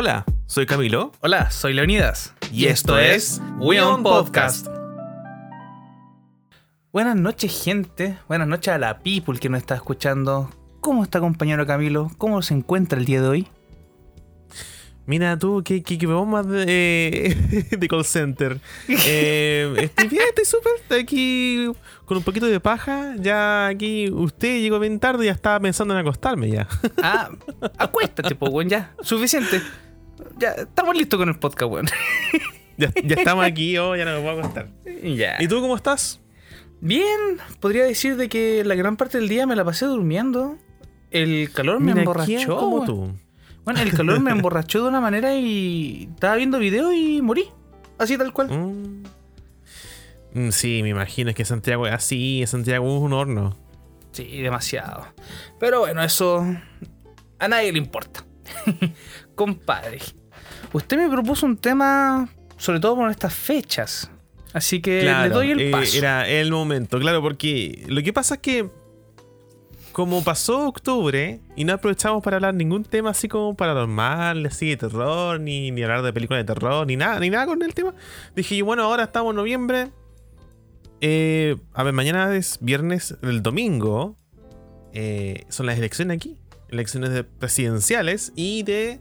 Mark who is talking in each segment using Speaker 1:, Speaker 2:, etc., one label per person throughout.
Speaker 1: Hola, soy Camilo.
Speaker 2: Hola, soy Leonidas.
Speaker 1: Y esto es We On Podcast.
Speaker 2: Buenas noches, gente. Buenas noches a la people que nos está escuchando. ¿Cómo está, compañero Camilo? ¿Cómo se encuentra el día de hoy?
Speaker 1: Mira tú, que, que, que más de, de call center. Eh, estoy bien, estoy súper. Estoy aquí con un poquito de paja. Ya aquí, usted llegó bien tarde y ya estaba pensando en acostarme ya.
Speaker 2: Ah, acuéstate, pues, ya. Suficiente. Ya, estamos listos con el podcast, weón.
Speaker 1: Ya, ya estamos aquí, yo ya no me puedo acostar.
Speaker 2: Ya.
Speaker 1: ¿Y tú cómo estás?
Speaker 2: Bien, podría decir de que la gran parte del día me la pasé durmiendo. El calor me
Speaker 1: Mira,
Speaker 2: emborrachó.
Speaker 1: ¿quién como tú?
Speaker 2: Bueno, el calor me emborrachó de una manera y estaba viendo video y morí. Así tal cual.
Speaker 1: Mm. Mm, Sí, me imagino es que Santiago es así, Santiago es un horno.
Speaker 2: Sí, demasiado. Pero bueno, eso a nadie le importa. Compadre, usted me propuso un tema, sobre todo por estas fechas. Así que le doy el
Speaker 1: eh,
Speaker 2: paso.
Speaker 1: Era el momento, claro, porque lo que pasa es que como pasó octubre y no aprovechamos para hablar ningún tema así como paranormal, así de terror, ni, ni hablar de películas de terror, ni nada, ni nada con el tema, dije yo, bueno, ahora estamos en noviembre. Eh, a ver, mañana es viernes, el domingo eh, son las elecciones aquí, elecciones de presidenciales y de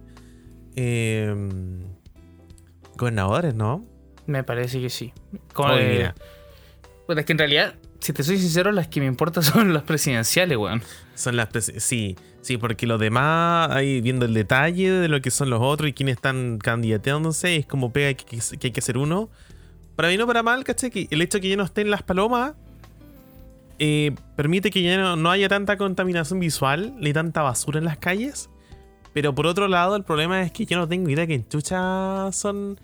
Speaker 1: eh, gobernadores, ¿no?
Speaker 2: Me parece que sí. Como
Speaker 1: Oye,
Speaker 2: de-
Speaker 1: mira.
Speaker 2: Bueno, es que en realidad, si te soy sincero, las que me importan son las presidenciales, weón.
Speaker 1: Son las sí, sí, porque los demás, ahí viendo el detalle de lo que son los otros y quiénes están candidateándose, es como pega que, que- que hay que hacer uno. Para bien o para mal, ¿cachai? Que el hecho de que ya no estén las palomas eh, permite que ya no, no haya tanta contaminación visual ni tanta basura en las calles. Pero por otro lado, el problema es que yo no tengo idea que en chucha son.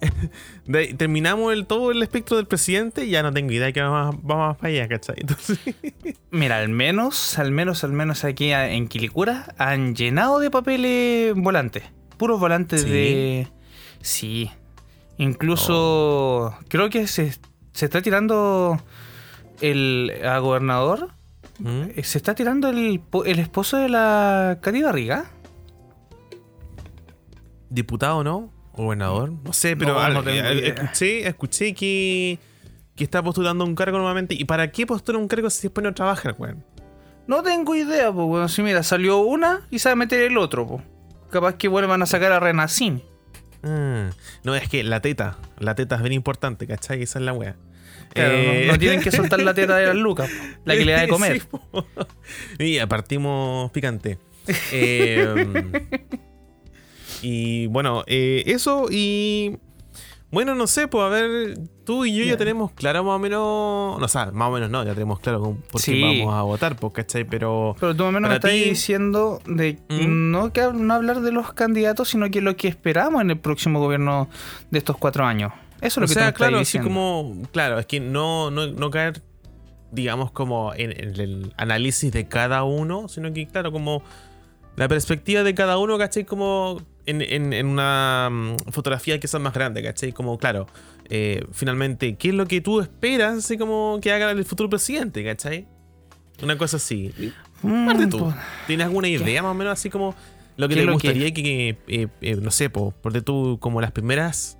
Speaker 1: de- terminamos el, todo el espectro del presidente y ya no tengo idea que vamos, vamos para allá, ¿cachai? Entonces.
Speaker 2: Mira, al menos, al menos, al menos aquí en Quilicura han llenado de papeles volantes. Puros volantes
Speaker 1: ¿Sí?
Speaker 2: de. Sí. Incluso creo que se, se está tirando el a gobernador.
Speaker 1: ¿Mm?
Speaker 2: eh, Se está tirando el, el esposo de la Cati Barriga.
Speaker 1: Diputado, ¿no? Gobernador. No sé, pero
Speaker 2: No,
Speaker 1: al-
Speaker 2: no tengo
Speaker 1: al-
Speaker 2: idea.
Speaker 1: escuché, escuché que, que está postulando un cargo nuevamente. ¿Y para qué postula un cargo si después no trabaja, weón?
Speaker 2: No tengo idea, pues, bueno, si mira, salió una y se va a meter el otro, pues. Capaz que vuelvan a sacar a Renacín.
Speaker 1: Ah, no, es que la teta. La teta es bien importante, ¿cachai? Esa es la wea.
Speaker 2: Claro,
Speaker 1: Eh,
Speaker 2: no, tienen que soltar la teta de las lucas, la que le da de comer.
Speaker 1: Sí, y partimos picante. Eh, y bueno, eh, eso y. Bueno, no sé, pues a ver, tú y yo ya
Speaker 2: Ya.
Speaker 1: tenemos claro más o menos. No, o sea, más o menos no, ya tenemos claro por qué vamos a votar, pues, ¿cachai? Pero.
Speaker 2: Pero tú más o menos me estás
Speaker 1: ti-
Speaker 2: diciendo de
Speaker 1: ¿Mm?
Speaker 2: no, que, no hablar de los candidatos, sino que lo que esperamos en el próximo gobierno de estos cuatro años. Eso es lo
Speaker 1: o
Speaker 2: que
Speaker 1: sea,
Speaker 2: estás
Speaker 1: claro, así como. Claro, es que no, no, no caer, digamos, como en, en el análisis de cada uno, sino que, claro, como la perspectiva de cada uno, ¿cachai? Como en, en- en una mm, fotografía que sea más grande, ¿cachai? Como, claro, eh, finalmente, ¿qué es lo que tú esperas, así como que haga el futuro presidente, ¿cachai? Una cosa así.
Speaker 2: Mm,
Speaker 1: Parte tú.
Speaker 2: pues,
Speaker 1: ¿Tienes alguna idea más o menos así como lo que
Speaker 2: ¿Qué
Speaker 1: te gustaría que, que, eh, eh, no sé, po, porque tú como las primeras,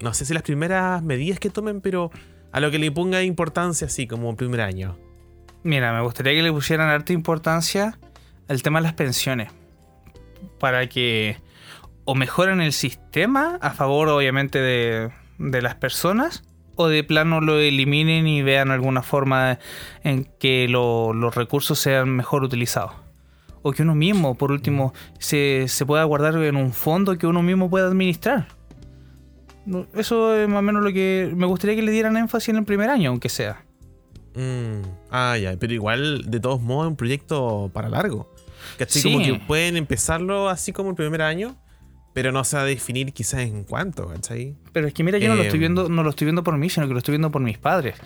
Speaker 1: no sé si las primeras medidas que tomen, pero a lo que le ponga importancia así como primer año.
Speaker 2: Mira, me gustaría que le pusieran harta importancia al tema de las pensiones. Para que o mejoren el sistema a favor, obviamente, de, de las personas, o de plano lo eliminen y vean alguna forma en que lo- los recursos sean mejor utilizados. O que uno mismo, por último, se, se pueda guardar en un fondo que uno mismo pueda administrar. Eso es más o menos lo que me gustaría que le dieran énfasis en el primer año, aunque sea.
Speaker 1: Mm, ah, ya, pero igual, de todos modos, es un proyecto para largo. ¿Cachai?
Speaker 2: Sí.
Speaker 1: Como que pueden empezarlo así como el primer año, pero no se va a definir quizás en cuánto, ¿cachai?
Speaker 2: Pero es que mira, yo no lo estoy
Speaker 1: Em.
Speaker 2: viendo, no lo estoy viendo por mí, sino que lo estoy viendo por mis padres.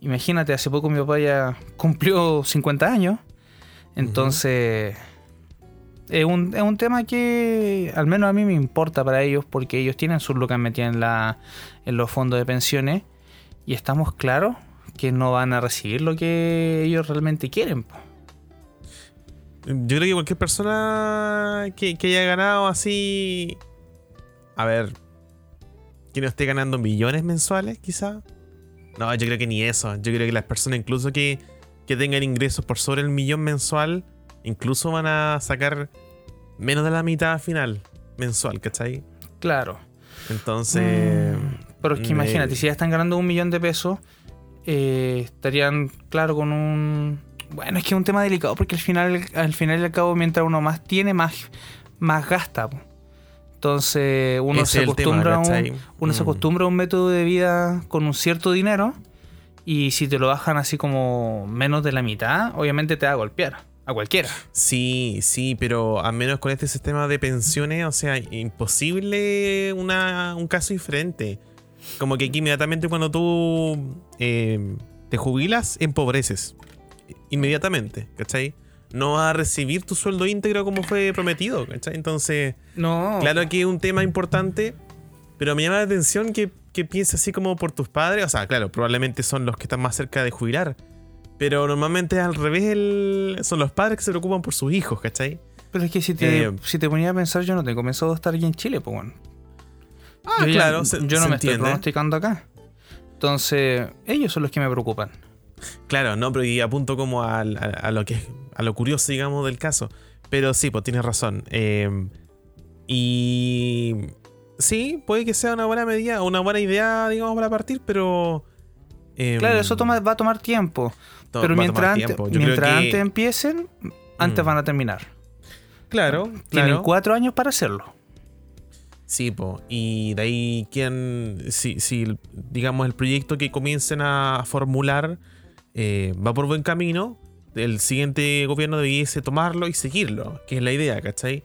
Speaker 2: Imagínate, hace poco mi papá ya cumplió 50 años. Entonces, es, un, es un tema que al menos a mí me importa para ellos porque ellos tienen sus lucas metidas en, la, en los fondos de pensiones y estamos claros que no van a recibir lo que ellos realmente quieren. po.
Speaker 1: Yo creo que cualquier persona que, que haya ganado así. A ver. Que no esté ganando millones mensuales, quizá. No, yo creo que ni eso. Yo creo que las personas, incluso que, que tengan ingresos por sobre el millón mensual, incluso van a sacar menos de la mitad final mensual, ¿cachai?
Speaker 2: Claro.
Speaker 1: Entonces.
Speaker 2: Mm, pero es que
Speaker 1: me-
Speaker 2: imagínate, si ya están ganando un millón de pesos, eh, estarían, claro, con un. Bueno, es que es un tema delicado porque al final, al final y al cabo, mientras uno más tiene, más, más gasta. po. Entonces, uno
Speaker 1: Ese
Speaker 2: se
Speaker 1: tema,
Speaker 2: acostumbra a un, uno se
Speaker 1: Mm.
Speaker 2: acostumbra a un método de vida con un cierto dinero y si te lo bajan así como menos de la mitad, obviamente te va a golpear. A cualquiera.
Speaker 1: Sí, sí, pero al menos con este sistema de pensiones, o sea, imposible una, un caso diferente. Como que aquí inmediatamente cuando tú eh, te jubilas, empobreces. Inmediatamente, ¿cachai? No vas a recibir tu sueldo íntegro como fue prometido, ¿cachai? Entonces,
Speaker 2: No.
Speaker 1: claro que es un tema importante, pero me llama la atención que, que pienses así como por tus padres. O sea, claro, probablemente son los que están más cerca de jubilar. Pero normalmente al revés el- son los padres que se preocupan por sus hijos, ¿cachai?
Speaker 2: Pero es que si te,
Speaker 1: Eh,
Speaker 2: si te ponía a pensar, yo no tengo pensado estar aquí en Chile, pues bueno.
Speaker 1: Ah,
Speaker 2: yo ya-
Speaker 1: claro, se-
Speaker 2: yo no
Speaker 1: se
Speaker 2: me estoy
Speaker 1: entiende.
Speaker 2: pronosticando acá. Entonces, ellos son los que me preocupan.
Speaker 1: Claro, no, pero y apunto como a, a lo que a lo curioso, digamos, del caso. Pero sí, pues tienes razón. Eh, y sí, puede que sea una buena medida, una buena idea, digamos, para partir, pero. eh,
Speaker 2: Claro, eso toma- va a tomar tiempo.
Speaker 1: to-
Speaker 2: pero mientras, antes, mientras
Speaker 1: que-
Speaker 2: antes empiecen, antes
Speaker 1: Mm.
Speaker 2: van a terminar.
Speaker 1: Claro,
Speaker 2: Tienen
Speaker 1: claro.
Speaker 2: cuatro años para hacerlo.
Speaker 1: Sí, po. Y de ahí, ¿quién, si, si digamos el proyecto que comiencen a formular eh, va por buen camino, el siguiente gobierno debiese tomarlo y seguirlo, que es la idea, ¿cachai?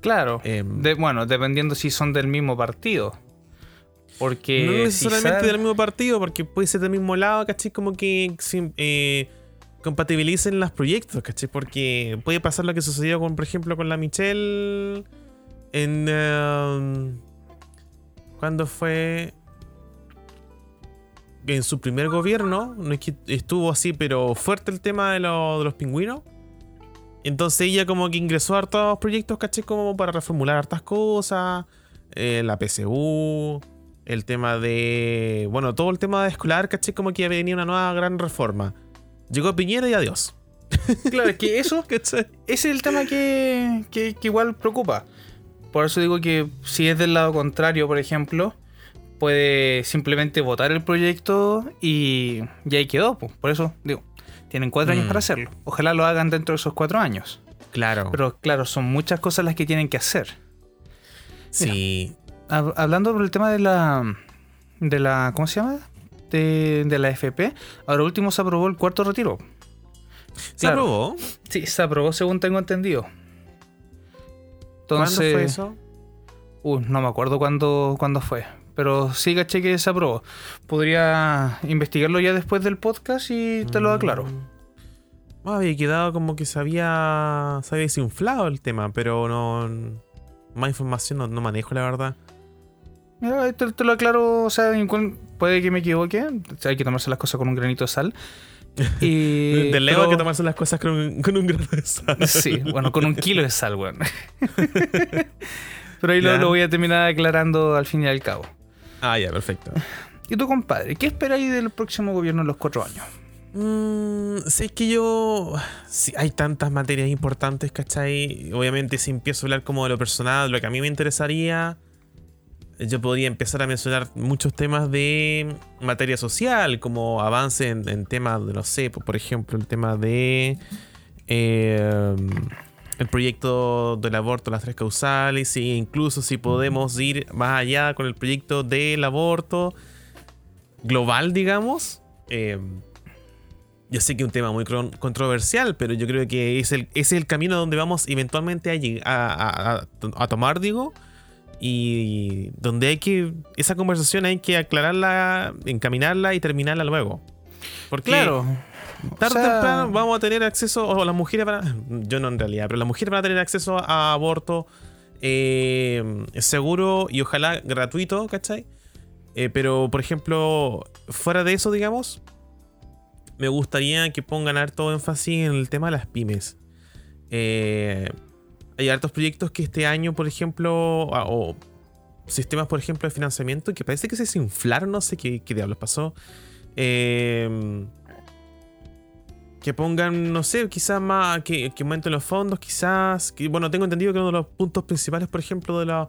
Speaker 2: Claro.
Speaker 1: Em,
Speaker 2: De- bueno, dependiendo si son del mismo partido. Porque
Speaker 1: no necesariamente del mismo partido, porque puede ser del mismo lado, ¿cachai? Como que eh, compatibilicen los proyectos, ¿cachai? Porque puede pasar lo que sucedió con, por ejemplo, con la Michelle en... eh, ¿Cuándo fue? En su primer gobierno, no es que estuvo así, pero fuerte el tema de, lo- de los pingüinos. Entonces ella como que ingresó a hartos proyectos, ¿cachai? Como para reformular hartas cosas. eh, la PSU, el tema de... Bueno, todo el tema de escolar, ¿cachai? Como que venía una nueva gran reforma. Llegó Piñera y adiós.
Speaker 2: Claro, es que eso ese es el tema que, que- que igual preocupa. Por eso digo que si es del lado contrario, por ejemplo, puede simplemente votar el proyecto y, y ahí quedó. po. Por eso digo, tienen cuatro años
Speaker 1: Mm.
Speaker 2: para hacerlo. Ojalá lo hagan dentro de esos cuatro años.
Speaker 1: Claro.
Speaker 2: Pero claro, son muchas cosas las que tienen que hacer.
Speaker 1: sí.
Speaker 2: Hab- Hablando por el tema de la. de la. ¿Cómo se llama? De, de la FP. Ahora último se aprobó el cuarto retiro.
Speaker 1: ¿Se
Speaker 2: Claro.
Speaker 1: aprobó?
Speaker 2: Sí, se aprobó según tengo entendido. Entonces,
Speaker 1: ¿Cuándo fue eso?
Speaker 2: Uy, no me acuerdo cuándo, cuándo fue. Pero sí caché que se aprobó. Podría investigarlo ya después del podcast y te lo aclaro.
Speaker 1: Mm. Ah, había quedado como que se había, se había desinflado el tema, pero no... Más información no, no manejo, la verdad.
Speaker 2: Mira, te, te lo aclaro, o sea, puede que me equivoque. hay que tomarse las cosas con un granito de sal. Y,
Speaker 1: de lejos
Speaker 2: pero-
Speaker 1: hay que tomarse las cosas con un, con un grano de sal.
Speaker 2: Sí, bueno, con un kilo de sal, weón. Pero ahí lo, lo voy a terminar aclarando al fin y al cabo.
Speaker 1: Ah, ya, perfecto.
Speaker 2: ¿Y tu compadre? ¿Qué esperáis del próximo gobierno en los cuatro años?
Speaker 1: Mm, sé que yo. sí, hay tantas materias importantes, ¿cachai? Obviamente, si empiezo a hablar como de lo personal, lo que a mí me interesaría, yo podría empezar a mencionar muchos temas de materia social, como avance en, en temas de, no sé, por por ejemplo, el tema de. eh, el proyecto del aborto, las tres causales, e incluso si podemos ir más allá con el proyecto del aborto global, digamos. Eh, yo sé que es un tema muy controversial, pero yo creo que es el, ese es el camino donde vamos eventualmente a, a- a- a tomar, digo. Y donde hay que. Esa conversación hay que aclararla, encaminarla y terminarla luego. Porque
Speaker 2: Claro.
Speaker 1: Tarde
Speaker 2: O sea-
Speaker 1: temprano vamos a tener acceso, o las mujeres van a- Yo no en realidad, pero las mujeres van a tener acceso a aborto eh, seguro y ojalá gratuito, ¿cachai? Eh, pero, por ejemplo, fuera de eso, digamos, me gustaría que pongan harto énfasis en el tema de las pymes. Eh, hay hartos proyectos que este año, por ejemplo, ah, o sistemas, por ejemplo, de financiamiento que parece que se desinflaron, no sé qué, qué diablos pasó. Eh, que pongan, no sé, quizás más, que, que aumenten los fondos, quizás. Bueno, tengo entendido que uno de los puntos principales, por ejemplo, de la,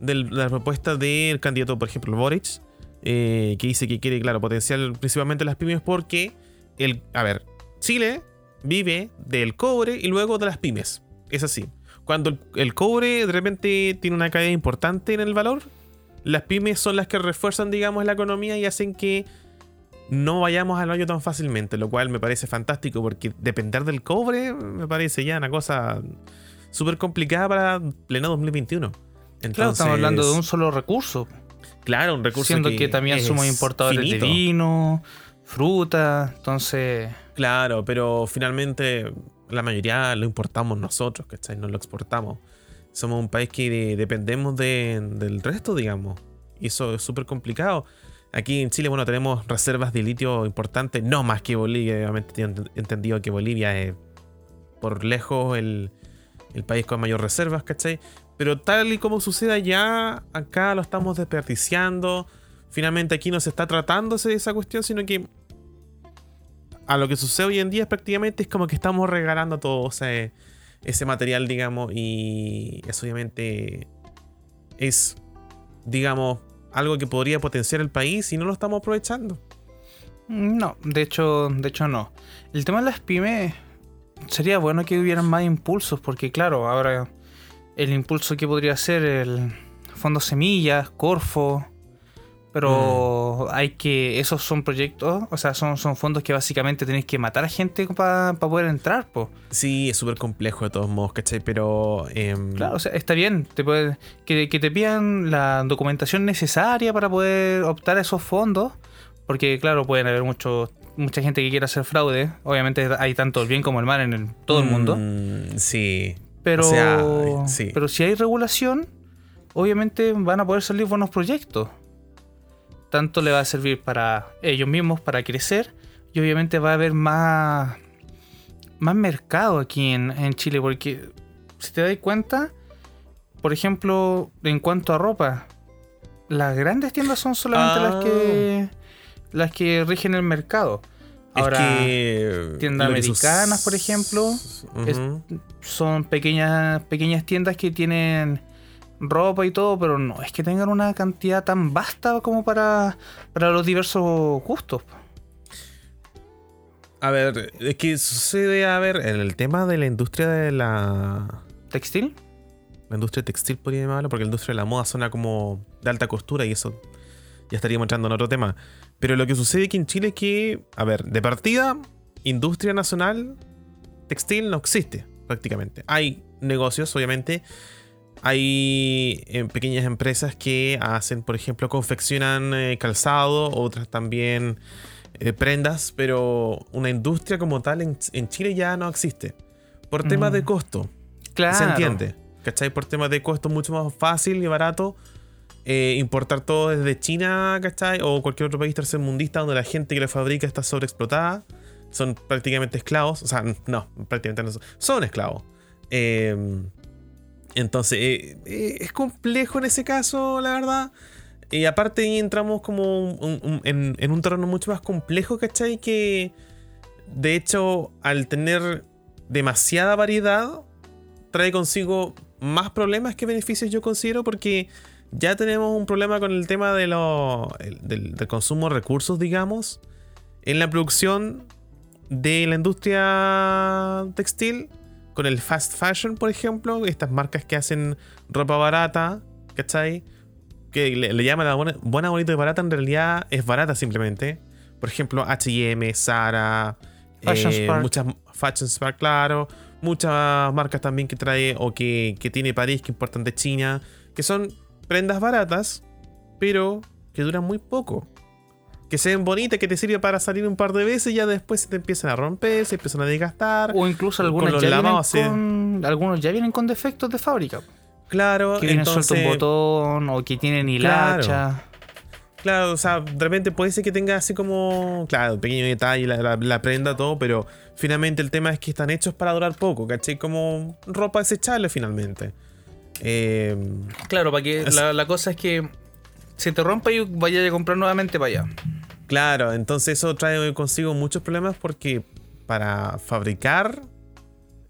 Speaker 1: de la propuesta del candidato, por ejemplo, Boric, eh, que dice que quiere, claro, potenciar principalmente las pymes porque, el, a ver, Chile vive del cobre y luego de las pymes. Es así. Cuando el cobre de repente tiene una caída importante en el valor, las pymes son las que refuerzan, digamos, la economía y hacen que no vayamos al hoyo tan fácilmente, lo cual me parece fantástico porque depender del cobre me parece ya una cosa súper complicada para pleno 2021. Entonces,
Speaker 2: Claro, estamos hablando de un solo recurso.
Speaker 1: Claro, un recurso
Speaker 2: Siendo que, también somos importadores
Speaker 1: finito.
Speaker 2: de vino, fruta, entonces...
Speaker 1: Claro, pero finalmente la mayoría lo importamos nosotros, ¿cachai? No lo exportamos. Somos un país que de- dependemos de- del resto, digamos. Y eso es súper complicado. Aquí en Chile, bueno, tenemos reservas de litio importantes, no más que Bolivia. Obviamente ent- entendido que Bolivia es por lejos el, país con mayor reservas, ¿cachai? Pero tal y como sucede allá, acá lo estamos desperdiciando. Finalmente aquí no se está tratándose de esa cuestión, sino que a lo que sucede hoy en día es prácticamente es como que estamos regalando todo ese, ese material, digamos, y eso obviamente es, digamos, algo que podría potenciar el país y no lo estamos aprovechando.
Speaker 2: No, de hecho, de hecho no. El tema de las pymes sería bueno que hubieran más impulsos, porque claro, ahora el impulso que podría ser el Fondo Semillas, Corfo, pero hay que, esos son proyectos, o sea, son, son fondos que básicamente tenéis que matar a gente para poder entrar, pues.
Speaker 1: Sí, es súper complejo de todos modos, ¿cachai? Pero... em,
Speaker 2: Claro, o sea, está bien, te puede- que, que te pidan la documentación necesaria para poder optar a esos fondos, porque claro, pueden haber mucho, mucha gente que quiera hacer fraude, obviamente hay tanto el bien como el mal en el- todo el mundo,
Speaker 1: mm, sí.
Speaker 2: pero,
Speaker 1: o sea, sí.
Speaker 2: pero si hay regulación, obviamente van a poder salir buenos proyectos. Tanto le va a servir para ellos mismos, para crecer, y obviamente va a haber más, más mercado aquí en, en Chile, porque si te das cuenta, por ejemplo, en cuanto a ropa, las grandes tiendas son solamente
Speaker 1: Ah.
Speaker 2: las que las que rigen el mercado. Ahora,
Speaker 1: es que
Speaker 2: tiendas americanas, por ejemplo, es- son pequeñas, pequeñas tiendas que tienen ropa y todo, pero no es que tengan una cantidad tan vasta como para, para los diversos gustos.
Speaker 1: A ver, es que sucede, a ver, en el tema de la industria de la...
Speaker 2: ¿Textil?
Speaker 1: La industria textil podría llamarlo, porque la industria de la moda suena como de alta costura y eso ya estaríamos entrando en otro tema. Pero lo que sucede aquí en Chile es que, a ver, de partida, industria nacional textil no existe prácticamente. Hay negocios, obviamente. Hay eh, pequeñas empresas que hacen, por ejemplo, confeccionan eh, calzado, otras también eh, prendas, pero una industria como tal en, en Chile ya no existe. Por temas
Speaker 2: Mm.
Speaker 1: de costo.
Speaker 2: Claro.
Speaker 1: Se entiende. ¿Cachai? Por temas de costo mucho más fácil y barato eh, importar todo desde China, ¿cachai? O cualquier otro país tercermundista donde la gente que lo fabrica está sobreexplotada. Son prácticamente esclavos. O sea, no, prácticamente no son. Son esclavos. Eh, entonces, eh, eh, es complejo en ese caso, la verdad. Y aparte entramos como un- en un terreno mucho más complejo, ¿cachai? Que de hecho, al tener demasiada variedad, trae consigo más problemas que beneficios, yo considero, porque ya tenemos un problema con el tema de lo, el- del, del consumo de recursos, digamos, en la producción de la industria textil, con el fast fashion, por ejemplo, estas marcas que hacen ropa barata, ¿cachai? Que le, le llaman la buena, buena, bonita y barata, en realidad es barata simplemente. Por ejemplo, HM, Zara,
Speaker 2: Fashion
Speaker 1: eh,
Speaker 2: Spark.
Speaker 1: muchas Fashion Spark, claro. Muchas marcas también que trae o que, que tiene París, que importan de China, que son prendas baratas, pero que duran muy poco. Que se ven bonitas, que te sirven para salir un par de veces y ya después se te empiezan a romper, se empiezan a desgastar.
Speaker 2: O incluso algunos ya, vienen
Speaker 1: lavados,
Speaker 2: con, algunos ya vienen con defectos de fábrica.
Speaker 1: Claro,
Speaker 2: Que vienen
Speaker 1: entonces,
Speaker 2: suelto un botón o que tienen hilacha.
Speaker 1: Claro, o sea, de repente puede ser que tenga así como, claro, pequeño detalle, la, la- la prenda, todo, pero finalmente el tema es que están hechos para durar poco, ¿cachai? Como ropa desechable finalmente. Eh,
Speaker 2: Claro, para que la, la cosa es que se te rompa y vaya a comprar nuevamente para allá.
Speaker 1: Claro, entonces eso trae consigo muchos problemas porque para fabricar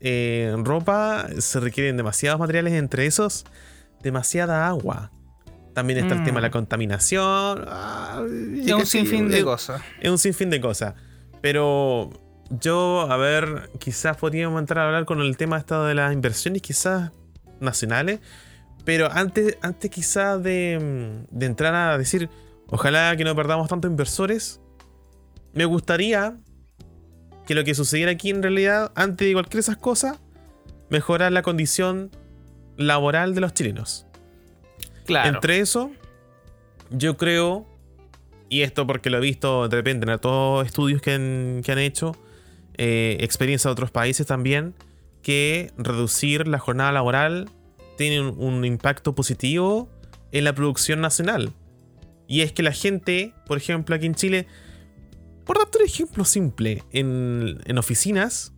Speaker 1: eh, ropa se requieren demasiados materiales, entre esos demasiada agua. También está el
Speaker 2: Mm.
Speaker 1: tema de la contaminación. ah, y
Speaker 2: Es un sinfín de cosas.
Speaker 1: es un sinfín de cosas. Pero yo, a ver, quizás podríamos entrar a hablar con el tema estado de las inversiones, quizás nacionales. Pero antes, antes quizás de, de entrar a decir, ojalá que no perdamos tantos inversores, me gustaría que lo que sucediera aquí en realidad, antes de cualquier de esas cosas, mejorar la condición laboral de los chilenos.
Speaker 2: Claro.
Speaker 1: Entre eso, yo creo, y esto porque lo he visto de repente en todos estudios que han, que han hecho, eh, experiencia de otros países también, que reducir la jornada laboral tiene un, un impacto positivo en la producción nacional. Y es que la gente, por ejemplo, aquí en Chile, por darte un ejemplo simple, en, en oficinas,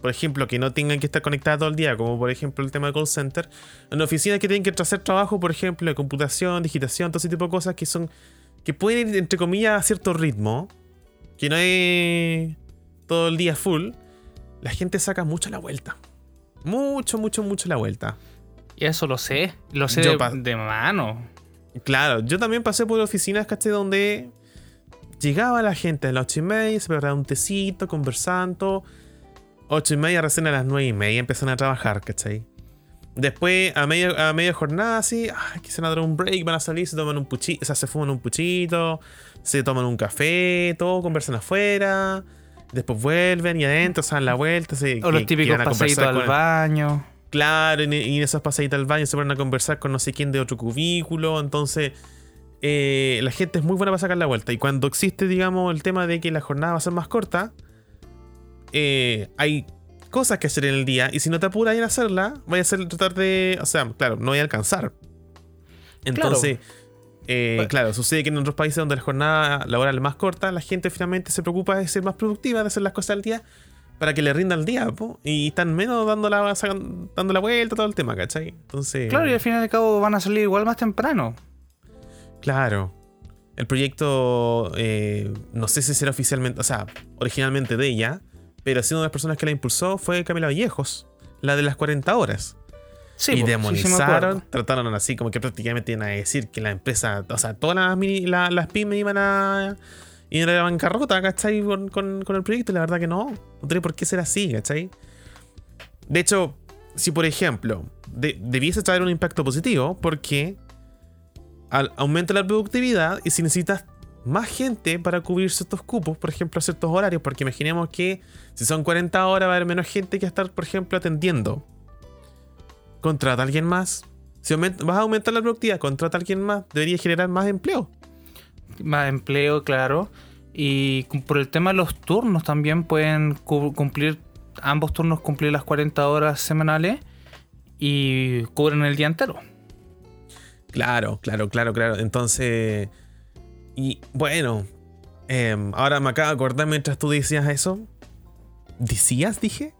Speaker 1: por ejemplo, que no tengan que estar conectadas todo el día, como por ejemplo el tema de call center, en oficinas que tienen que hacer trabajo, por ejemplo, de computación, digitación, todo ese tipo de cosas que son, que pueden ir, entre comillas, a cierto ritmo, que no es todo el día full, la gente saca mucho la vuelta. Mucho, mucho, mucho la vuelta.
Speaker 2: Y eso lo sé. Lo sé de mano.
Speaker 1: Claro, yo también pasé por oficinas, ¿cachai? Donde llegaba la gente a las 8 y media, se preparaba un tecito, conversando. 8 y media, recién a las 9 y media empiezan a trabajar, ¿cachai? Después, a media, a media jornada, así, ah, quisieran dar un break, van a salir, se toman un puchito, o sea, se fuman un puchito, se toman un café, todo, conversan afuera. Después vuelven y adentro, se dan la vuelta. Se,
Speaker 2: O los típicos
Speaker 1: a
Speaker 2: paseitos al
Speaker 1: el-
Speaker 2: baño.
Speaker 1: Claro, y en esas pasaditas al baño se ponen a conversar con no sé quién de otro cubículo. Entonces, eh, la gente es muy buena para sacar la vuelta. Y cuando existe, digamos, el tema de que la jornada va a ser más corta, eh, hay cosas que hacer en el día. Y si no te apuras en hacerla, vaya a ser tratar de. O sea, claro, no voy a alcanzar. Entonces, eh,
Speaker 2: Bueno.
Speaker 1: claro, sucede que en otros países donde la jornada laboral es más corta, la gente finalmente se preocupa de ser más productiva, de hacer las cosas al día para que le rinda el día, po, y están menos dando la, sacan- dando la vuelta, todo el tema, ¿cachai? Entonces,
Speaker 2: Claro, y al fin y al cabo van a salir igual más temprano.
Speaker 1: claro. El proyecto, eh, no sé si será oficialmente, o sea, originalmente de ella, pero sí una de las personas que la impulsó fue Camila Vallejos, la de las 40 horas.
Speaker 2: Sí,
Speaker 1: y
Speaker 2: po, sí, sí
Speaker 1: demonizaron,
Speaker 2: acuerdo.
Speaker 1: trataron así como que prácticamente iban a decir que la empresa, o sea, todas las, las pymes iban a ir a la bancarrota, ¿cachai? Con, con- con el proyecto, y la verdad que no, no tiene por qué ser así, ¿cachai? De hecho, si por ejemplo, de- debiese traer un impacto positivo, porque al- aumenta la productividad y si necesitas más gente para cubrir ciertos cupos, por ejemplo, ciertos horarios, porque imaginemos que si son 40 horas va a haber menos gente que estar, por ejemplo, atendiendo contrata a alguien más. Si vas a aumentar la productividad, contrata a alguien más. Debería generar más empleo.
Speaker 2: Más empleo, claro. Y por el tema de los turnos también pueden cu- cumplir, ambos turnos cumplir las 40 horas semanales y cubren el día entero.
Speaker 1: Claro, claro, claro, claro. Entonces. Y bueno. em, ahora me acabo de acordar mientras tú decías eso. ¿Decías? Dije.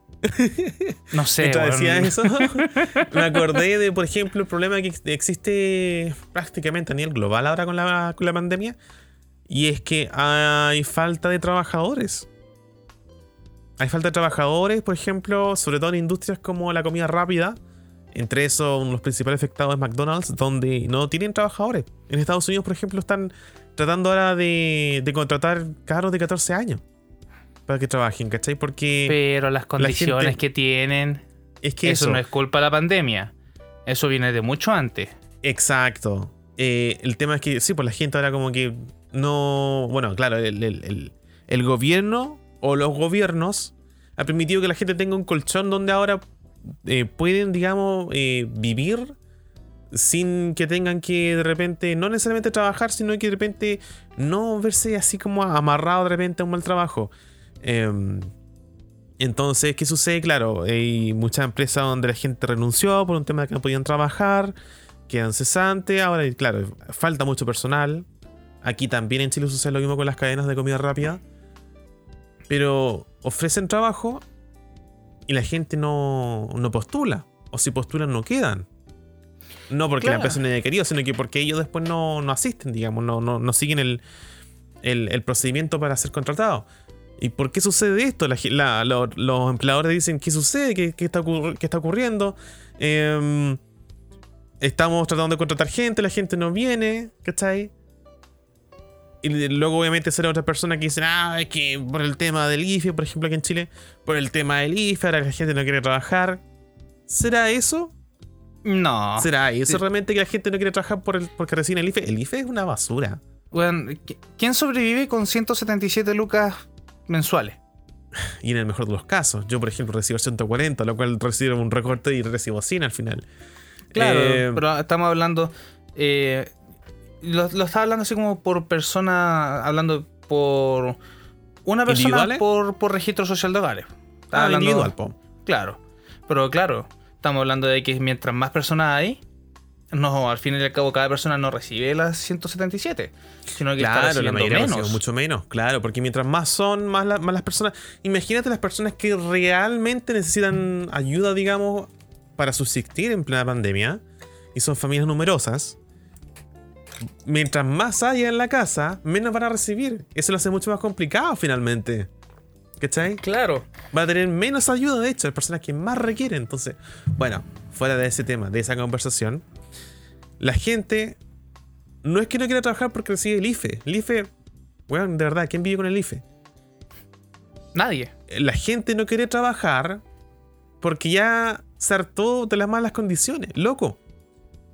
Speaker 2: No sé.
Speaker 1: Mientras
Speaker 2: weón.
Speaker 1: decías eso. me acordé de, por ejemplo, el problema que ex- existe prácticamente a nivel global ahora con la, con la pandemia. Y es que hay falta de trabajadores. Hay falta de trabajadores, por ejemplo, sobre todo en industrias como la comida rápida. Entre uno de los principales afectados es McDonald's, donde no tienen trabajadores. En Estados Unidos, por ejemplo, están tratando ahora de, de contratar carros de 14 años para que trabajen, ¿cachai? Porque
Speaker 2: Pero las condiciones
Speaker 1: gente-
Speaker 2: que tienen,
Speaker 1: es que
Speaker 2: eso,
Speaker 1: eso,
Speaker 2: no es culpa de la pandemia. Eso viene de mucho antes.
Speaker 1: Exacto. Eh, el tema es que, sí, pues la gente ahora como que no... Bueno, claro, el, el- el- el gobierno o los gobiernos ha permitido que la gente tenga un colchón donde ahora eh, pueden, digamos, eh, vivir sin que tengan que de repente, no necesariamente trabajar, sino que de repente no verse así como amarrado de repente a un mal trabajo. Em, entonces, ¿qué sucede? Claro, hay muchas empresas donde la gente renunció por un tema de que no podían trabajar, quedan cesantes. Ahora, claro, falta mucho personal. Aquí también en Chile sucede lo mismo con las cadenas de comida rápida. Pero ofrecen trabajo y la gente no, no postula. O si postulan, no quedan. No porque la empresa no haya querido, sino que porque ellos después no, no asisten, digamos, no, no, no siguen el, el- el procedimiento para ser contratados. ¿Y por qué sucede esto? La la- los empleadores dicen, ¿qué sucede? ¿Qué, qué está, ocurri- qué está ocurriendo? Em, estamos tratando de contratar gente, la gente no viene, ¿cachai? Y luego obviamente será otra persona que dice, ah, es que por el tema del IFE, por ejemplo aquí en Chile, por el tema del IFE, ahora la gente no quiere trabajar. ¿Será eso?
Speaker 2: No.
Speaker 1: ¿Será eso
Speaker 2: Sí.
Speaker 1: realmente que la gente no quiere trabajar por el, porque reciben el IFE? El IFE es una basura.
Speaker 2: ¿qui- ¿quién sobrevive con 177 lucas mensuales?
Speaker 1: Y en el mejor de los casos. Yo, por ejemplo, recibo 140, lo cual recibo un recorte y recibo 100 al final.
Speaker 2: Claro,
Speaker 1: Eh,
Speaker 2: pero estamos hablando. eh, lo, lo estaba hablando así como por persona, hablando por una persona por, por registro social de hogares. Estaba
Speaker 1: Ah,
Speaker 2: hablando-
Speaker 1: individual, po.
Speaker 2: Claro, pero claro, estamos hablando de que mientras más personas hay, no, al fin y al cabo cada persona no recibe las 177, sino que está
Speaker 1: Claro, la
Speaker 2: recibiendo
Speaker 1: mayoría
Speaker 2: menos.
Speaker 1: mucho menos, claro, porque mientras más son, más, la- más las personas. Imagínate las personas que realmente necesitan ayuda, digamos, para subsistir en plena pandemia, y son familias numerosas. Mientras más haya en la casa, menos van a recibir. Eso lo hace mucho más complicado finalmente. ¿Cachai?
Speaker 2: Claro.
Speaker 1: va a tener menos ayuda, de hecho, las personas que más requieren. Entonces, bueno, fuera de ese tema, de esa conversación, la gente no es que no quiera trabajar porque recibe el IFE. El IFE, bueno, de verdad, ¿quién vive con el IFE?
Speaker 2: Nadie.
Speaker 1: La gente no quiere trabajar porque ya se hartó de las malas condiciones. Loco,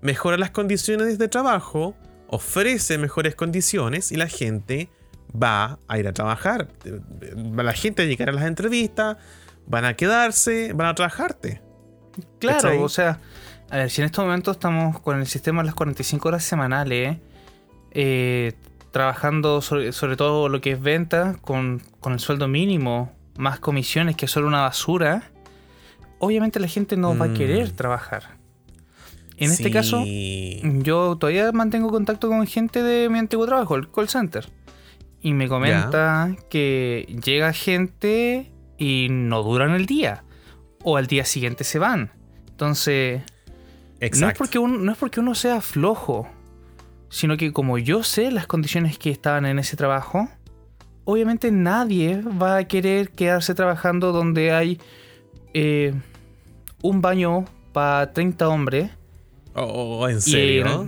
Speaker 1: mejora las condiciones de trabajo, ofrece mejores condiciones y la gente va a ir a trabajar. La gente va a llegar a las entrevistas, van a quedarse, van a trabajarte.
Speaker 2: Claro, o sea, a ver, si en este momento estamos con el sistema de las 45 horas semanales, eh, trabajando sobre, sobre todo lo que es venta, con, con el sueldo mínimo, más comisiones, que solo una basura, obviamente la gente no va a
Speaker 1: Mm.
Speaker 2: querer trabajar. En este caso, yo todavía mantengo contacto con gente de mi antiguo trabajo, el call center. Y me comenta que llega gente y no duran el día. O al día siguiente se van. Entonces, no es, porque uno, no es porque uno sea flojo, sino que como yo sé las condiciones que estaban en ese trabajo, obviamente nadie va a querer quedarse trabajando donde hay eh, un baño para 30 hombres.
Speaker 1: Oh, oh, ¿en
Speaker 2: y
Speaker 1: serio?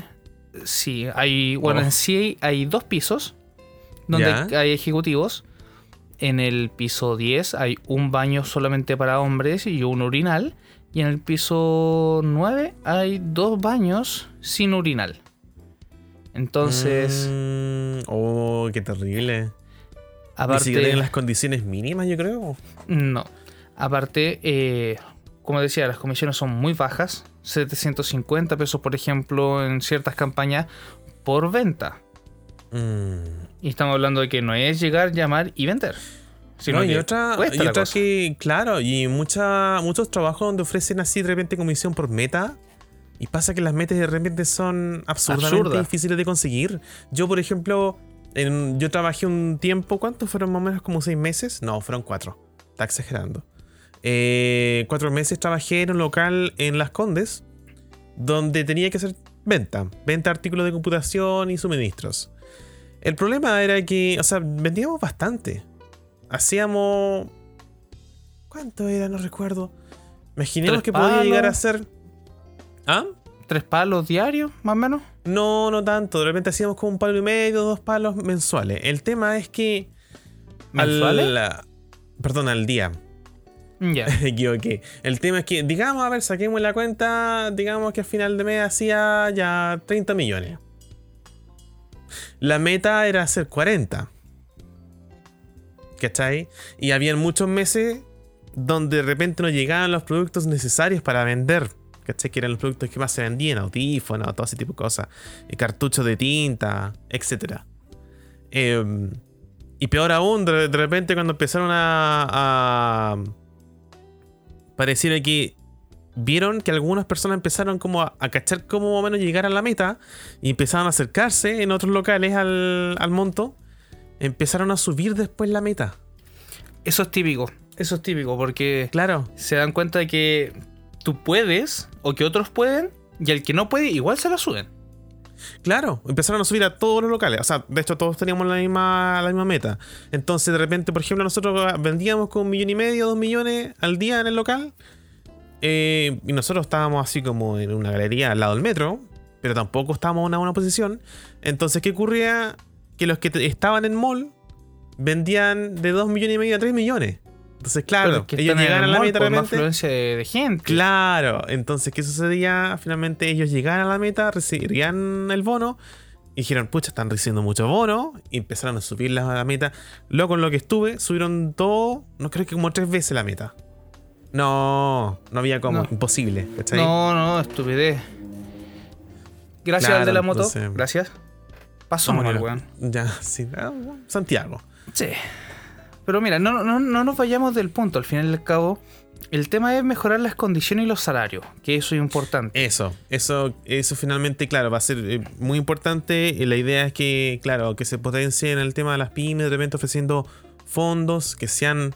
Speaker 2: en- sí, hay, bueno,
Speaker 1: Oh.
Speaker 2: en sí hay, hay dos pisos donde hay ejecutivos. En el piso 10 hay un baño solamente para hombres y un urinal. Y en el piso 9 hay dos baños sin urinal. Entonces,
Speaker 1: Mm, oh, qué terrible. Ni
Speaker 2: aparte,
Speaker 1: siquiera tienen las condiciones mínimas, yo creo.
Speaker 2: no. Aparte, eh, como decía, las comisiones son muy bajas. 750 pesos, por ejemplo, en ciertas campañas por venta.
Speaker 1: Mm.
Speaker 2: Y estamos hablando de que no es llegar, llamar y vender.
Speaker 1: No, y otra, y que, claro, y mucha, muchos trabajos donde ofrecen así de repente comisión por meta. Y pasa que las metas de repente son absurdamente
Speaker 2: Absurda.
Speaker 1: difíciles de conseguir. Yo, por ejemplo, en- yo trabajé un tiempo, ¿cuántos fueron más o menos? ¿Como seis meses? No, fueron cuatro. Está exagerando. Eh, cuatro meses trabajé en un local en Las Condes, donde tenía que hacer venta. Venta de artículos de computación y suministros. El problema era que, o sea, vendíamos bastante. Hacíamos. ¿Cuánto era? No recuerdo. Imaginemos
Speaker 2: ¿Tres
Speaker 1: que podía llegar a ser. ¿Ah?
Speaker 2: Tres palos diarios, más o menos.
Speaker 1: No, no tanto. De repente hacíamos como un palo y medio, dos palos mensuales. El tema es que.
Speaker 2: ¿Mensuales?
Speaker 1: Al, perdón, al día.
Speaker 2: Ya.
Speaker 1: Me equivoqué. El tema es que, digamos, a ver, saquemos la cuenta. Digamos que al final de mes hacía ya 30 millones. La meta era hacer 40. ¿Cachai? Y habían muchos meses donde de repente no llegaban los productos necesarios para vender. ¿Cachai? Que eran los productos que más se vendían, audífonos, todo ese tipo de cosas. Cartuchos de tinta, etc. Em, y peor aún, de, repente cuando empezaron a, a... Que vieron que algunas personas empezaron como a, a cachar cómo o menos llegar a la meta y empezaron a acercarse en otros locales al, al monto, empezaron a subir después la meta.
Speaker 2: Eso es típico. Eso es típico porque
Speaker 1: Claro,
Speaker 2: se dan cuenta de que tú puedes o que otros pueden y el que no puede igual se la suben.
Speaker 1: claro, empezaron a subir a todos los locales. O sea, de hecho todos teníamos la misma, la misma meta. Entonces de repente, por ejemplo, nosotros vendíamos con un millón y medio, dos millones al día en el local. Eh, y nosotros estábamos así como en una galería al lado del metro, pero tampoco estábamos en una buena posición. Entonces, ¿qué ocurría? Que los que estaban en mall vendían de 2 millones y medio a 3 millones. Entonces, claro,
Speaker 2: que
Speaker 1: ellos llegaron a la meta
Speaker 2: por más
Speaker 1: realmente.
Speaker 2: afluencia de, de gente.
Speaker 1: Claro, entonces, ¿qué sucedía? Finalmente ellos llegaron a la meta, recibirían el bono. Y dijeron, pucha, están recibiendo mucho bono. Y empezaron a subir la, la meta. Luego, con lo que estuve, subieron todo, no creo que como tres veces la meta. No, no había como,
Speaker 2: No.
Speaker 1: imposible. ¿cachai?
Speaker 2: No, no, estupidez. Gracias
Speaker 1: Claro,
Speaker 2: al de la moto.
Speaker 1: entonces-
Speaker 2: Gracias. Pasó
Speaker 1: No,
Speaker 2: morir,
Speaker 1: bueno,
Speaker 2: weón.
Speaker 1: Ya, sí. ah, bueno, Santiago.
Speaker 2: Sí. Pero mira, no, no, no nos vayamos del punto. Al final y al cabo, el tema es mejorar las condiciones y los salarios, que eso es importante.
Speaker 1: Eso, eso, eso finalmente, claro, va a ser eh, muy importante. La idea es que, claro, que se potencie en el tema de las pymes, de repente ofreciendo fondos que sean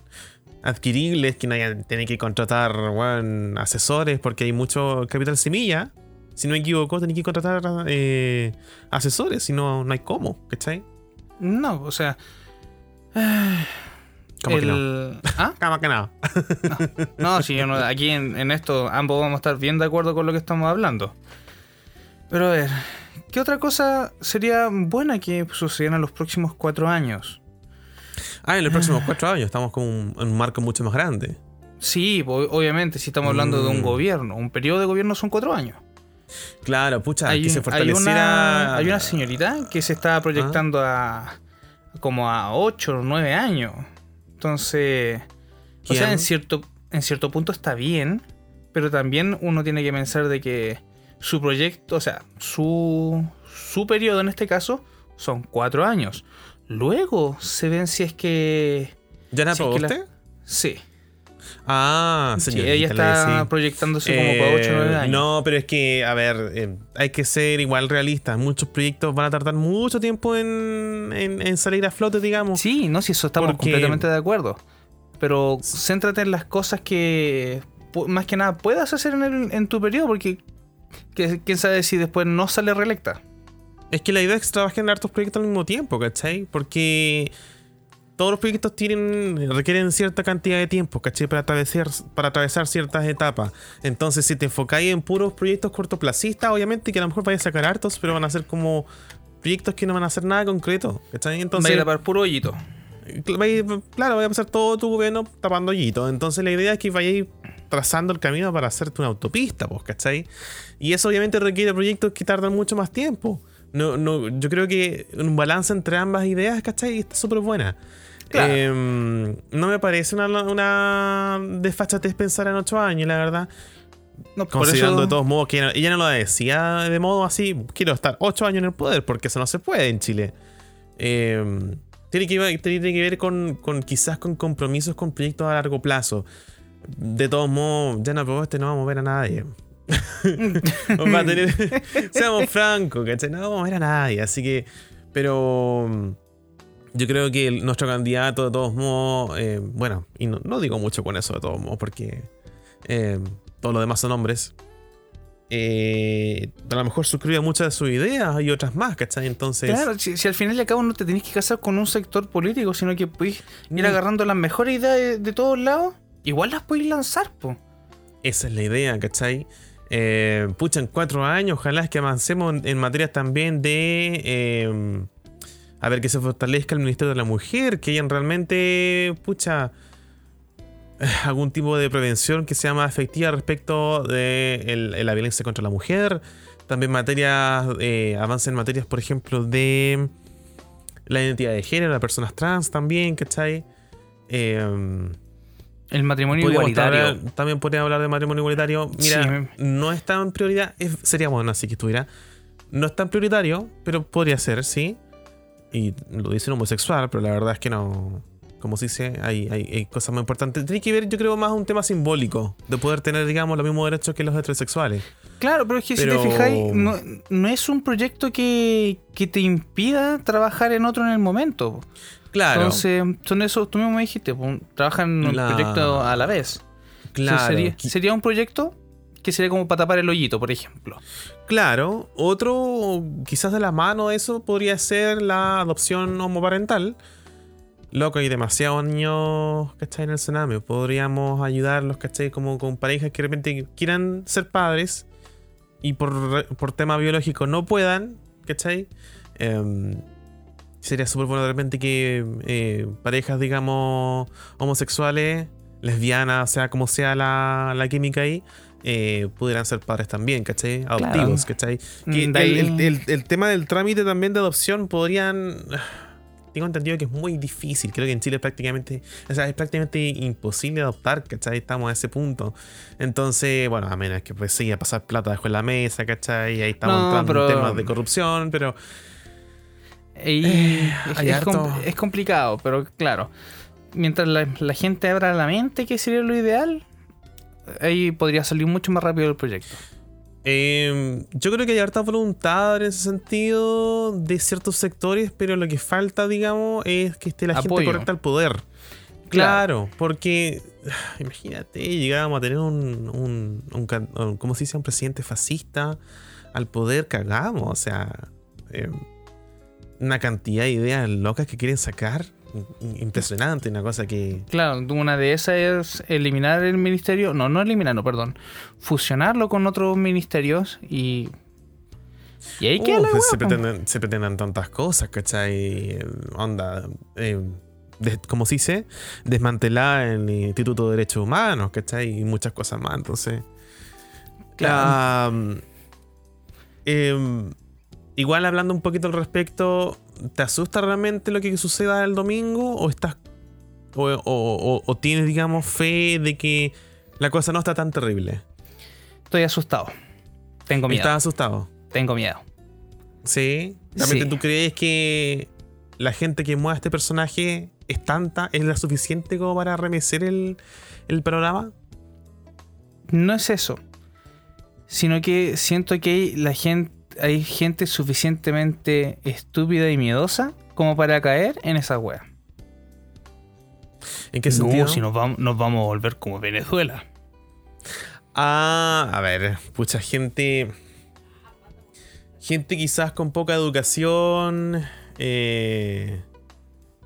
Speaker 1: adquiribles, que no haya tener que contratar weón, asesores, porque hay mucho capital semilla. Si no me equivoco, tenés que contratar eh, asesores, si no, no hay cómo, ¿cachai?
Speaker 2: No, o sea.
Speaker 1: ¿Cómo que no?
Speaker 2: el... ¿Ah?
Speaker 1: ¿Cómo que no?
Speaker 2: No, si yo no, aquí en, en esto ambos vamos a estar bien de acuerdo con lo que estamos hablando. Pero a ver, ¿qué otra cosa sería buena que sucediera en los próximos cuatro años?
Speaker 1: Ah, en los próximos cuatro años estamos con un, marco mucho más grande.
Speaker 2: Sí, obviamente, si estamos hablando de un
Speaker 1: Mm.
Speaker 2: gobierno, un periodo de gobierno son cuatro años.
Speaker 1: Claro, pucha,
Speaker 2: hay,
Speaker 1: que se
Speaker 2: hay
Speaker 1: fortaleciera.
Speaker 2: una, hay una señorita que se está proyectando a como a 8 o 9 años. Entonces, o sea, en cierto, en cierto punto está bien, pero también uno tiene que pensar de que su proyecto, o sea, su, su periodo en este caso son 4 años. Luego se ven si es que...
Speaker 1: ¿Ya la
Speaker 2: si es
Speaker 1: aprobó
Speaker 2: que la-
Speaker 1: usted?
Speaker 2: Sí,
Speaker 1: Ah,
Speaker 2: sí,
Speaker 1: señorita,
Speaker 2: ella
Speaker 1: le
Speaker 2: está proyectándose como para 8 o 9
Speaker 1: Eh,
Speaker 2: años.
Speaker 1: No, pero es que, a ver, eh, hay que ser igual realistas. Muchos proyectos van a tardar mucho tiempo en, en- en salir a flote, digamos.
Speaker 2: Sí, no, si eso estamos
Speaker 1: Porque-
Speaker 2: completamente de acuerdo. Pero céntrate en las cosas que más que nada puedas hacer en, el- en tu periodo, porque que- quién sabe si después no sale reelecta.
Speaker 1: Es que la idea es que trabajen en hartos proyectos al mismo tiempo, ¿cachai? Porque todos los proyectos tienen, requieren cierta cantidad de tiempo, ¿cachai? Para atravesar, para atravesar ciertas etapas. Entonces, si te enfocáis en puros proyectos cortoplacistas, obviamente que a lo mejor vais a sacar hartos, pero van a ser como proyectos que no van a hacer nada concreto, ¿cachai?
Speaker 2: Va a
Speaker 1: Entonces,
Speaker 2: ir a par puro hoyito.
Speaker 1: Claro, vaya a pasar todo tu gobierno tapando hoyitos. Entonces la idea es que vayáis trazando el camino para hacerte una autopista, pues, ¿cachai? Y eso obviamente requiere proyectos que tardan mucho más tiempo. No, no, yo creo que un balance entre ambas ideas, ¿cachai? Está súper buena.
Speaker 2: Claro.
Speaker 1: Em, no me parece una, una desfachatez pensar en ocho años, la verdad.
Speaker 2: No,
Speaker 1: Considerando
Speaker 2: eso-
Speaker 1: de todos modos que ella, no lo decía de modo así, quiero estar ocho años en el poder, porque eso no se puede en Chile. Eh, tiene, que, ver- tiene que ver con, con quizás con compromisos con proyectos a largo plazo. De todos modos, ya no aprobó este, no vamos a ver a nadie. Tener- seamos francos, ¿cachai? No vamos a ver a nadie, así que. Pero. Yo creo que el- nuestro candidato, de todos modos. eh, bueno, y no, no digo mucho con eso, de todos modos, porque. eh, todos los demás son hombres. eh, a lo mejor suscribe muchas de sus ideas y otras más, ¿cachai? Entonces.
Speaker 2: Claro, si, si al final y al cabo no te tenés que casar con un sector político, sino que puedes ir
Speaker 1: Mm.
Speaker 2: agarrando las mejores ideas de, de todos lados, igual las podéis lanzar, po.
Speaker 1: Esa es la idea, ¿cachai? Eh, pucha, en cuatro años, ojalá es que avancemos en, en materias también de. Eh, a ver, que se fortalezca el Ministerio de la Mujer, que hayan realmente, pucha, eh, algún tipo de prevención que sea más efectiva respecto de el- el- la violencia contra la mujer. También materias, eh, avance en materias, por ejemplo, de la identidad de género, las personas trans también, ¿cachai? Eh,
Speaker 2: El matrimonio igualitario.
Speaker 1: hablar- también podría hablar de matrimonio igualitario. Mira,
Speaker 2: Sí.
Speaker 1: no es tan prioridad. es- sería bueno así que estuviera. No es tan prioritario, pero podría ser, sí. Y lo dice un homosexual, pero la verdad es que no. como se dice, hay, hay, hay cosas más importantes. Tiene que ver, yo creo, más un tema simbólico, de poder tener, digamos, los mismos derechos que los heterosexuales.
Speaker 2: Claro, pero es que
Speaker 1: Pero-
Speaker 2: si te fijáis, no, no es un proyecto que, que te impida trabajar en otro en el momento.
Speaker 1: Claro,
Speaker 2: Entonces, son esos, tú mismo me dijiste, trabajan en un
Speaker 1: La-
Speaker 2: proyecto a la vez. Entonces,
Speaker 1: claro.
Speaker 2: sería, sería un proyecto que sería como para tapar el hoyito, por ejemplo.
Speaker 1: Claro, otro, quizás de la mano de eso, podría ser la adopción homoparental. Loco, hay demasiados niños, ¿cachai? En el Sename. Podríamos ayudarlos, ¿cachai? Como con parejas que de repente quieran ser padres y por, por tema biológico no puedan, ¿cachai? Em, sería súper bueno de repente que eh, parejas, digamos, homosexuales, lesbianas, sea, como sea la, la química ahí, eh, pudieran ser padres también, ¿cachai? Adoptivos, ¿cachai? Que
Speaker 2: De ahí-
Speaker 1: el, el- el- el tema del trámite también de adopción podrían. Tengo entendido que es muy difícil. Creo que en Chile es prácticamente. O sea, es prácticamente imposible adoptar, ¿cachai? Estamos a ese punto. Entonces, bueno, a menos que pues siga a pasar plata debajo de la mesa, ¿cachai? Ahí estamos
Speaker 2: No,
Speaker 1: entrando
Speaker 2: pero-
Speaker 1: en temas de corrupción, pero.
Speaker 2: Y
Speaker 1: Eh,
Speaker 2: es,
Speaker 1: hay
Speaker 2: es
Speaker 1: harto.
Speaker 2: com- es complicado, pero claro, mientras la, la gente abra la mente, que sería lo ideal, ahí podría salir mucho más rápido el proyecto.
Speaker 1: Eh, yo creo que hay harta voluntad en ese sentido de ciertos sectores, pero lo que falta, digamos, es que esté la gente correcta al poder. Claro, porque imagínate, llegábamos a tener un, un, un can- un- ¿cómo se dice? Un presidente fascista al poder, cagamos, o sea, eh, una cantidad de ideas locas que quieren sacar, impresionante, una cosa que...
Speaker 2: Claro, una de esas es eliminar el ministerio, no, no eliminarlo, perdón, fusionarlo con otros ministerios y... Y ahí queda
Speaker 1: Uh,
Speaker 2: la
Speaker 1: pues se, pretenden, se pretenden tantas cosas, ¿cachai? Onda, eh, des- como se dice, desmantelar el Instituto de Derechos Humanos, ¿cachai? Y muchas cosas más, entonces...
Speaker 2: Claro.
Speaker 1: Em, igual hablando un poquito al respecto, ¿te asusta realmente lo que suceda el domingo? ¿O estás... o, o- o- o tienes, digamos, fe de que la cosa no está tan terrible?
Speaker 2: Estoy asustado. Tengo miedo.
Speaker 1: ¿Estás asustado?
Speaker 2: Tengo miedo.
Speaker 1: Sí. ¿Realmente
Speaker 2: Sí.
Speaker 1: tú crees que la gente que mueve a este personaje es tanta, es la suficiente como para remecer el, el programa?
Speaker 2: No es eso. Sino que siento que la gente, hay gente suficientemente estúpida y miedosa como para caer en esa wea.
Speaker 1: ¿En qué sentido?
Speaker 2: No, si nos vamos, nos vamos a volver como Venezuela.
Speaker 1: Ah, a ver, mucha gente. Gente quizás con poca educación. eh,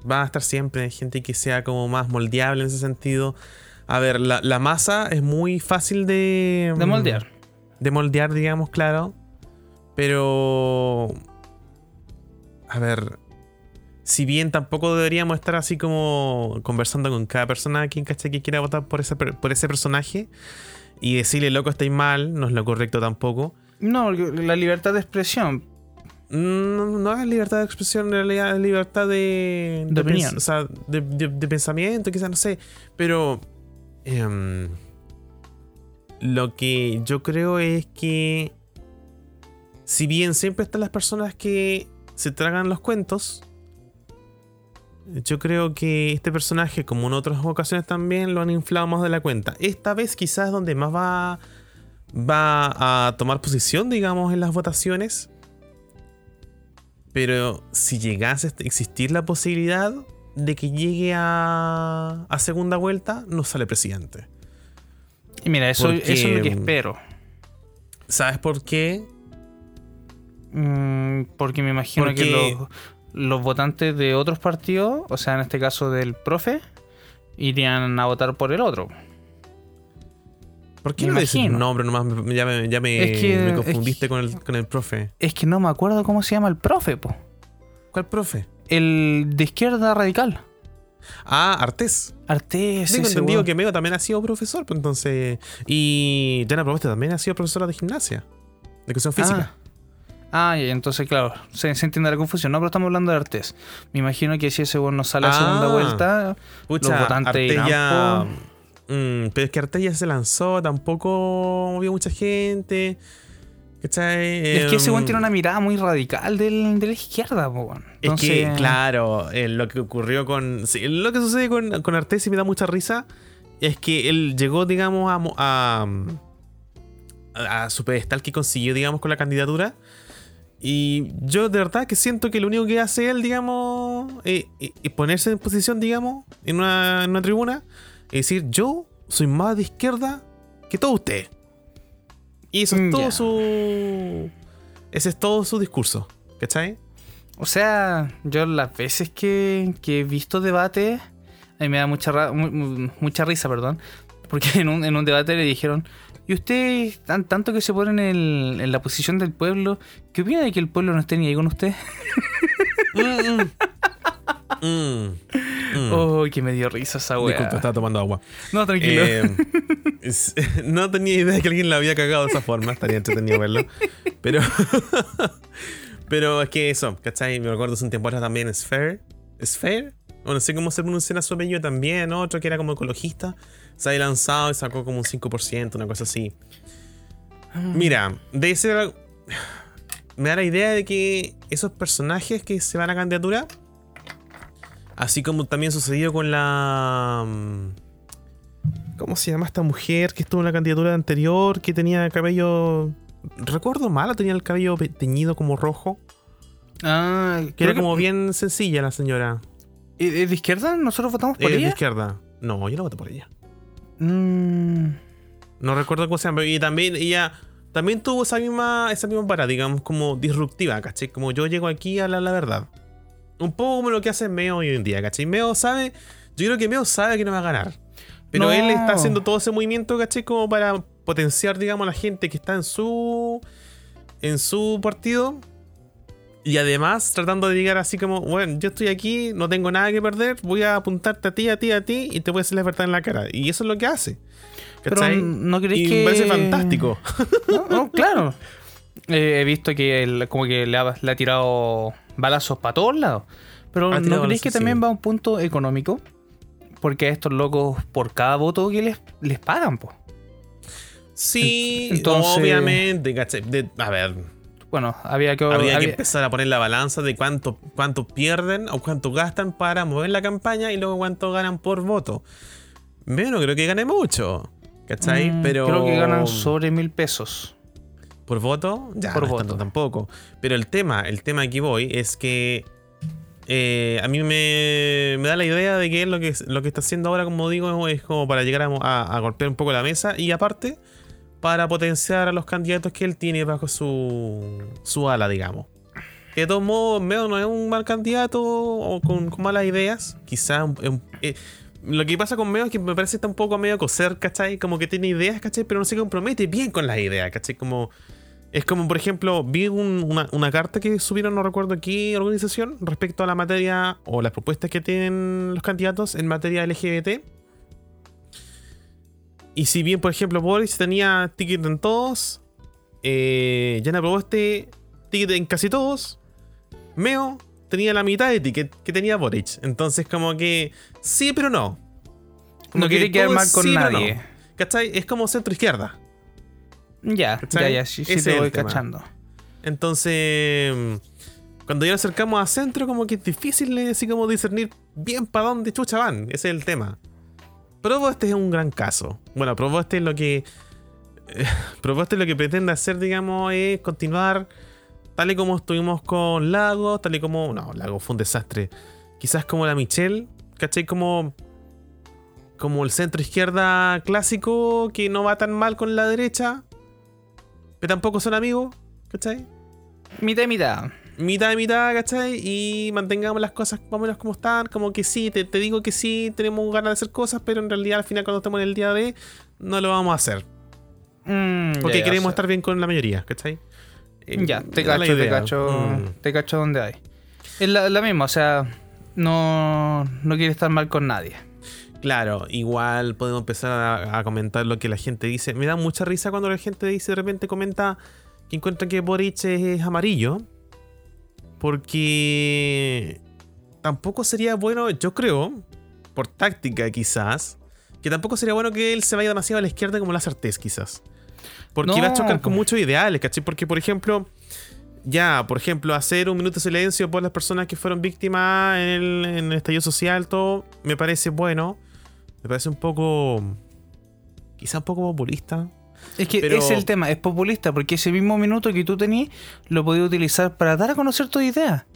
Speaker 1: va a estar siempre. Gente que sea como más moldeable en ese sentido. A ver, la, la masa es muy fácil de.
Speaker 2: De moldear.
Speaker 1: de moldear, digamos, claro. Pero. A ver. Si bien tampoco deberíamos estar así como conversando con cada persona que, ¿cachai? que quiera votar por ese, por ese personaje y decirle, loco, estáis mal, no es lo correcto tampoco.
Speaker 2: No, la libertad de expresión.
Speaker 1: No, no es libertad de expresión, en realidad es libertad de,
Speaker 2: De opinión.
Speaker 1: o sea, de, de- de pensamiento, quizás, no sé. Pero em, lo que yo creo es que si bien siempre están las personas que se tragan los cuentos, yo creo que este personaje, como en otras ocasiones también, lo han inflado más de la cuenta. Esta vez quizás donde más va, va a tomar posición, digamos, en las votaciones. Pero si llegase a existir la posibilidad de que llegue a, a segunda vuelta, no sale presidente.
Speaker 2: Y mira, eso,
Speaker 1: Porque-
Speaker 2: eso es lo que espero.
Speaker 1: ¿Sabes por qué?
Speaker 2: Mm, porque me imagino
Speaker 1: Porque-
Speaker 2: que los, los votantes de otros partidos, o sea, en este caso del profe, irían a votar por el otro.
Speaker 1: ¿Por qué
Speaker 2: Me
Speaker 1: no dices nombre nomás? Ya me, ya me,
Speaker 2: Es que-
Speaker 1: me
Speaker 2: es
Speaker 1: confundiste
Speaker 2: que-
Speaker 1: con, el, con el profe.
Speaker 2: Es que no me acuerdo cómo se llama el profe, po.
Speaker 1: ¿Cuál profe?
Speaker 2: El de izquierda radical.
Speaker 1: Ah, Artés.
Speaker 2: Artés.
Speaker 1: Tengo
Speaker 2: ese
Speaker 1: entendido que Mego también ha sido profesor, pues entonces. Y Diana Proboste también ha sido profesora de gimnasia. De educación física.
Speaker 2: Ah, ah, ya, entonces, claro, se, se entiende la confusión. No, pero estamos hablando de Artés. Me imagino que si ese weón no sale a segunda
Speaker 1: Ah.
Speaker 2: vuelta,
Speaker 1: Pucha,
Speaker 2: los votantes
Speaker 1: Artés ya. Mm, pero es que Artés ya se lanzó, tampoco movió mucha gente. ¿Cachai?
Speaker 2: Es que ese weón
Speaker 1: Em,
Speaker 2: tiene una mirada muy radical del- de la izquierda.
Speaker 1: Es que, claro, eh, lo que ocurrió con. sí, lo que sucede con, con Artés y me da mucha risa es que él llegó, digamos, a, mo- a, a su pedestal que consiguió, digamos, con la candidatura. Y yo de verdad que siento que lo único que hace él, digamos, eh, eh, es ponerse en posición, digamos, en una, en una tribuna y decir: Yo soy más de izquierda que todos ustedes. Y eso es
Speaker 2: Mm,
Speaker 1: todo su. Ese es todo su discurso. ¿Cachai?
Speaker 2: O sea, yo las veces que, que he visto debates, a mí me da mucha, ra- mu- mu- mucha risa, perdón. Porque en un, en un debate le dijeron, ¿y ustedes, tan, tanto que se ponen en, en la posición del pueblo, qué opina de que el pueblo no esté ni ahí con usted?
Speaker 1: Mm, mm. Mm.
Speaker 2: Oh, que me dio risa esa weá.
Speaker 1: Disculpa, estaba tomando agua.
Speaker 2: No, tranquilo.
Speaker 1: Eh, es- no tenía idea de que alguien la había cagado de esa forma. Estaría entretenido verlo. Pero. pero es que eso, ¿cachai? Me recuerdo hace un tiempo atrás también Sphere. ¿Sphere? O no sé cómo se pronuncia su apellido también. Otro que era como ecologista. Se había lanzado y sacó como un 5%, una cosa así. Mira, de ser. Me da la idea de que esos personajes que se van a candidatura. Así como también sucedió con la. mm, ¿Cómo se llama esta mujer que estuvo en la candidatura anterior? Que tenía cabello. Recuerdo mal, o tenía el cabello teñido como rojo.
Speaker 2: ah,
Speaker 1: Que era como bien sencilla la señora.
Speaker 2: ¿Es de izquierda? ¿Nosotros votamos por
Speaker 1: Eh, de
Speaker 2: ella?
Speaker 1: izquierda. No, yo no voté por ella.
Speaker 2: Mm,
Speaker 1: No recuerdo cómo se llama. Y también ella. También tuvo esa misma, esa misma parada, digamos, como disruptiva, ¿cachai? Como yo llego aquí a la, la verdad. Un poco como lo que hace Meo hoy en día, ¿cachai? Meo sabe. Yo creo que Meo sabe que no va a ganar. Pero
Speaker 2: No.
Speaker 1: él está haciendo todo ese movimiento, ¿cachai? Como para potenciar, digamos, a la gente que está en su. en su partido. Y además tratando de llegar así como, bueno, yo estoy aquí, no tengo nada que perder, voy a apuntarte a ti, a ti, a ti, y te voy a hacer la verdad en la cara. Y eso es lo que hace.
Speaker 2: Pero
Speaker 1: ¿Cachai?
Speaker 2: no
Speaker 1: y
Speaker 2: creéis que.
Speaker 1: me parece fantástico.
Speaker 2: No, no, claro. Eh, he visto que él como que le ha, le ha tirado balazos para todos lados. Pero ¿no creéis que también
Speaker 1: sí.
Speaker 2: va a un punto económico? Porque a estos locos, por cada voto que les, les pagan, pues.
Speaker 1: Sí,
Speaker 2: Entonces-
Speaker 1: obviamente, ¿cachai? De- a ver,
Speaker 2: Bueno, había que.
Speaker 1: habría que
Speaker 2: había-
Speaker 1: empezar a poner la balanza de cuánto, cuánto pierden o cuánto gastan para mover la campaña y luego cuánto ganan por voto. Yo no creo que gane mucho, ¿cachai?
Speaker 2: Mm,
Speaker 1: Pero
Speaker 2: Creo que ganan sobre mil pesos.
Speaker 1: por voto, ya
Speaker 2: Por
Speaker 1: no es
Speaker 2: voto.
Speaker 1: tanto tampoco. Pero el tema, el tema aquí voy es que eh, a mí me, me da la idea de que lo que, lo que está haciendo ahora, como digo, es como para llegar a, a- a golpear un poco la mesa y aparte para potenciar a los candidatos que él tiene bajo su, su ala, digamos. De todos modos, Meo no es un mal candidato o con, malas ideas. Un- eh, lo que pasa con Meo es que me parece que está un poco a medio coser, ¿cachai? Como que tiene ideas, ¿cachai? Pero no se compromete bien con las ideas, ¿cachai? Como, es como, por ejemplo, vi un- una, una carta que subieron, no recuerdo qué organización, respecto a la materia o las propuestas que tienen los candidatos en materia LGBT. Y si bien, por ejemplo, Boris tenía ticket en todos, eh, Yana Proboste ticket en casi todos, Meo tenía la mitad de ticket que tenía Boric. Entonces, como que sí, pero no. Como
Speaker 2: No
Speaker 1: que
Speaker 2: quiere quedar mal con
Speaker 1: sí, pero no.
Speaker 2: nadie.
Speaker 1: ¿Cachai? Es como centro izquierda.
Speaker 2: Ya, ya,
Speaker 1: ¿Cachai?
Speaker 2: ya, sí, te voy cachando.
Speaker 1: Entonces, cuando ya nos acercamos a centro, como que es difícil así como discernir bien para dónde chucha van. Ese es el tema. Proboste es un gran caso. Bueno, Proboste es lo que. eh, Proboste lo que pretende hacer, digamos, es continuar tal y como estuvimos con Lago, tal y como. No, Lago fue un desastre. Quizás como la Michelle, ¿cachai? Como. Como el centro izquierda clásico que no va tan mal con la derecha, pero tampoco son amigos, ¿cachai?
Speaker 2: Mitad y mitad.
Speaker 1: Mitad de mitad, ¿cachai? Y mantengamos las cosas más o menos como están. Como que sí, te, te digo que sí, tenemos ganas de hacer cosas, pero en realidad al final cuando estemos en el día de, no lo vamos a hacer.
Speaker 2: Mm,
Speaker 1: Porque
Speaker 2: ya,
Speaker 1: queremos
Speaker 2: o sea,
Speaker 1: estar bien con la mayoría, ¿cachai? Eh,
Speaker 2: Ya, te cacho, te cacho,
Speaker 1: Mm.
Speaker 2: te cacho donde hay. Es la, la misma, o sea, no, no quiere estar mal con nadie.
Speaker 1: Claro, igual podemos empezar a, a comentar lo que la gente dice. Me da mucha risa cuando la gente dice, de repente comenta que encuentra que Boric es amarillo. Porque tampoco sería bueno, yo creo, por táctica quizás, que tampoco sería bueno que él se vaya demasiado a la izquierda como la Artés quizás. Porque
Speaker 2: No,
Speaker 1: iba a chocar con
Speaker 2: po.
Speaker 1: muchos ideales, ¿cachai? Porque, por ejemplo, ya, por ejemplo, hacer un minuto de silencio por las personas que fueron víctimas en el, en el estallido social, todo, me parece bueno. Me parece un poco. Quizá un poco populista.
Speaker 2: Es que
Speaker 1: Pero-
Speaker 2: ese es el tema, es populista, porque ese mismo minuto que tú tenías lo podías utilizar para dar a conocer tu idea.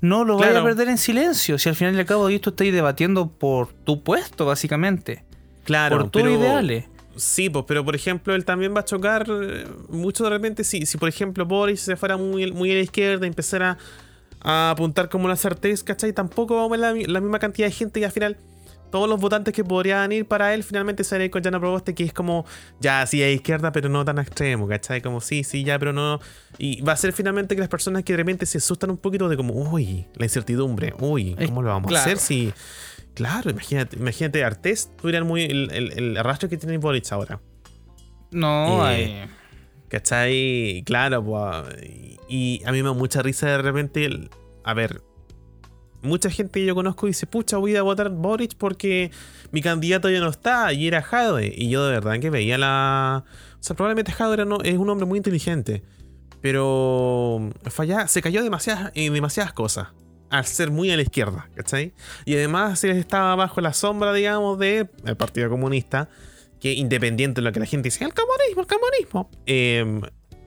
Speaker 2: No lo vayas a
Speaker 1: Claro.
Speaker 2: perder en silencio, si al final y al cabo de esto estáis debatiendo por tu puesto, básicamente.
Speaker 1: Claro,
Speaker 2: por tus
Speaker 1: pero-
Speaker 2: ideales.
Speaker 1: Sí, pues, pero por ejemplo, él también va a chocar eh, mucho de repente si, si por ejemplo, Boris se fuera muy, muy a la izquierda y empezara a apuntar como una sartén, ¿cachai? Tampoco vamos a ver la, la misma cantidad de gente y al final todos los votantes que podrían ir para él finalmente se van a ir con Jana Proboste, que es como, ya, sí, a izquierda, pero no tan extremo, ¿cachai? Como, sí, sí, ya, pero no. Y va a ser finalmente que las personas que de repente se asustan un poquito de como, uy, la incertidumbre, uy,
Speaker 2: Es-
Speaker 1: ¿cómo lo vamos
Speaker 2: claro.
Speaker 1: a hacer si... Claro, imagínate, imagínate Artés tuviera el, muy, el, el- el arrastre que tiene Boric ahora.
Speaker 2: No,
Speaker 1: Eh, ¿Cachai? Claro, pues. Y, y a mí me da mucha risa de repente. el- a ver. Mucha gente que yo conozco dice, pucha, voy a votar Boric porque mi candidato ya no está y era Jade. Y yo de verdad que veía la... O sea, probablemente Jade era no- es un hombre muy inteligente. Pero falla, se cayó demasiadas, en demasiadas cosas. Al ser muy a la izquierda, ¿cachai? Y además estaba bajo la sombra, digamos, del Partido Comunista que independiente de lo que la gente dice, el comunismo, el comunismo. Eh,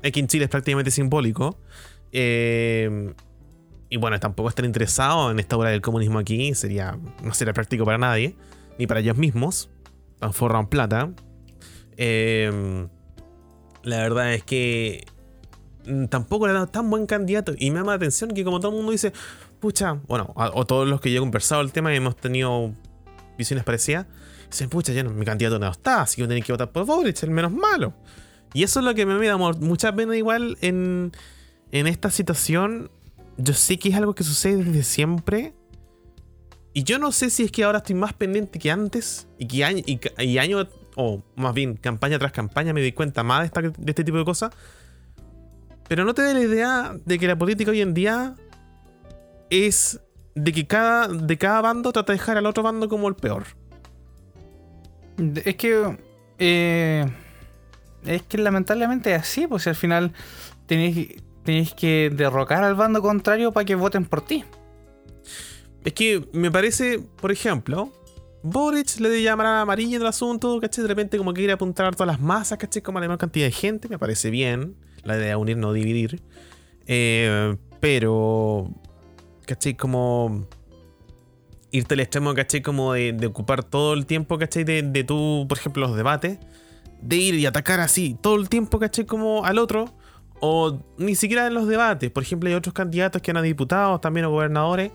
Speaker 1: aquí en Chile es prácticamente simbólico. Eh, y bueno, tampoco están interesados en esta obra del comunismo aquí. Sería, no sería práctico para nadie, ni para ellos mismos. Tan forran plata. Eh, la verdad es que mm, tampoco era tan buen candidato. Y me llama la atención que como todo el mundo dice, pucha, bueno, o todos los que yo he conversado el tema y hemos tenido visiones parecidas, dicen, pucha, ya no, mi candidato no está, así que voy a que votar por Boric, el menos malo. Y eso es lo que me da mucha pena igual en, en esta situación. Yo sé que es algo que sucede desde siempre. Y yo no sé si es que ahora estoy más pendiente que antes. Y que año, y, año o más bien campaña tras campaña, me di cuenta más de, este tipo de cosas. Pero no te da la idea de que la política hoy en día es de que cada, de cada bando trata de dejar al otro bando como el peor.
Speaker 2: Es que. eh, es que lamentablemente es así, pues al final tenéis, tenéis que derrocar al bando contrario para que voten por ti.
Speaker 1: Es que me parece, por ejemplo, Boric le de llamar a amarilla en el asunto, ¿cachai? De repente como que quiere apuntar a todas las masas, ¿cachai? Como a la menor cantidad de gente, me parece bien. La idea de unir, no dividir. Eh, pero, ¿cachai? Como irte al extremo, ¿cachai? Como de, de ocupar todo el tiempo, ¿cachai? De, de tú, por ejemplo, los debates. De ir y atacar así todo el tiempo, ¿cachai? Como al otro. O ni siquiera en los debates. Por ejemplo, hay otros candidatos que eran diputados, también a gobernadores.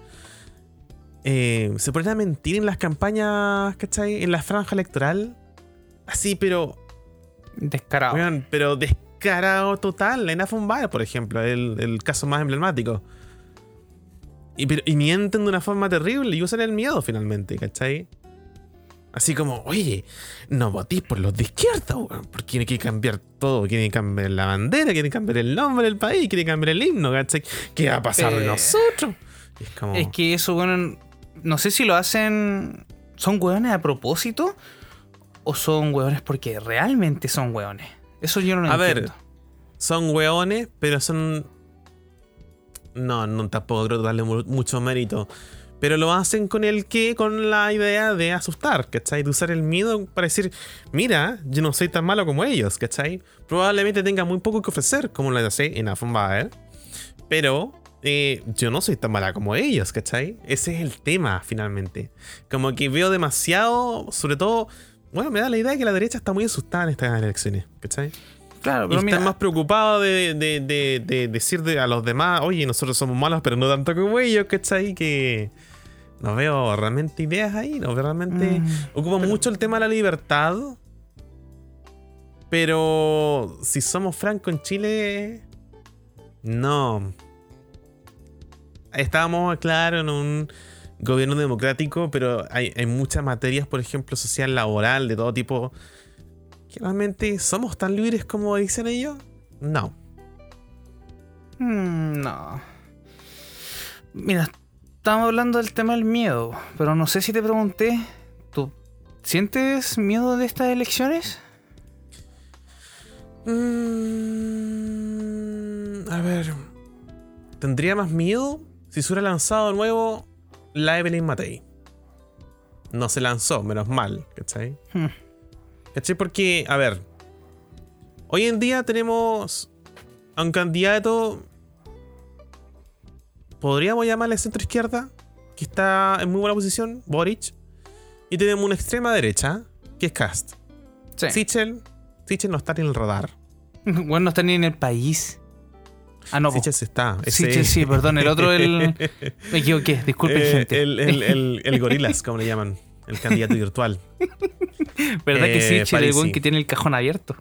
Speaker 1: Eh, se ponen a mentir en las campañas, ¿cachai? En la franja electoral. Así, pero.
Speaker 2: Descarado.
Speaker 1: pero descarado total. En Afon por ejemplo, el, el caso más emblemático. Y, pero- y mienten de una forma terrible y usan el miedo finalmente, ¿cachai? Así como, oye, no votéis por los de izquierda, weón, porque tiene que cambiar todo. Quieren cambiar la bandera, quieren cambiar el nombre del país, quieren cambiar el himno, ¿cachai? ¿Qué va a pasar de
Speaker 2: Eh,
Speaker 1: nosotros? Es como.
Speaker 2: Es que eso, bueno, no sé si lo hacen. ¿Son hueones a propósito? ¿O son hueones porque realmente son hueones? Eso yo no lo
Speaker 1: A ver,
Speaker 2: entiendo.
Speaker 1: son hueones, pero son. No, no tampoco creo darle mu- mucho mérito. Pero lo hacen con el que, con la idea de asustar, ¿cachai? De usar el miedo para decir, mira, yo no soy tan malo como ellos, ¿cachai? Probablemente tenga muy poco que ofrecer, como lo hace en Afon Pero eh, yo no soy tan mala como ellos, ¿cachai? Ese es el tema, finalmente. Como que veo demasiado, sobre todo, bueno, me da la idea de que la derecha está muy asustada en estas elecciones, ¿cachai?
Speaker 2: Claro,
Speaker 1: Y
Speaker 2: pero
Speaker 1: están
Speaker 2: mira,
Speaker 1: más preocupados de, de, de, de decir de- a los demás, oye, nosotros somos malos, pero no tanto como ellos, ¿cachai? Que no veo realmente ideas ahí, no veo realmente...
Speaker 2: Mm,
Speaker 1: Ocupa mucho el tema de la libertad, pero si somos francos en Chile, no. Estábamos, claro, en un gobierno democrático, pero hay, hay muchas materias, por ejemplo, social, laboral, de todo tipo, que realmente somos tan libres como dicen ellos. No.
Speaker 2: mm, no. Mira, estamos hablando del tema del miedo, pero no sé si te pregunté, ¿tú sientes miedo de estas elecciones?
Speaker 1: Mm, a ver. Tendría más miedo si se hubiera lanzado de nuevo la Evelyn Matei. No se lanzó, menos mal, ¿cachai?
Speaker 2: Hmm.
Speaker 1: ¿Cachai? Porque, a ver. Hoy en día tenemos a un candidato. Podríamos llamarle centro izquierda. Que está en muy buena posición, Boric. Y tenemos una extrema derecha, que es Cast.
Speaker 2: Sí.
Speaker 1: Sichel. Sichel no está en el radar.
Speaker 2: Bueno, no está ni en el país. Ah, no.
Speaker 1: Sichel sí está.
Speaker 2: Sí,
Speaker 1: ese-
Speaker 2: sí, sí, perdón. El otro, el. Me equivoqué. Disculpen,
Speaker 1: Eh,
Speaker 2: gente.
Speaker 1: El, el, el, el gorilas, como le llaman. El candidato virtual.
Speaker 2: ¿Verdad que sí,
Speaker 1: eh,
Speaker 2: Chile, el
Speaker 1: Parisi.
Speaker 2: buen que tiene el cajón abierto?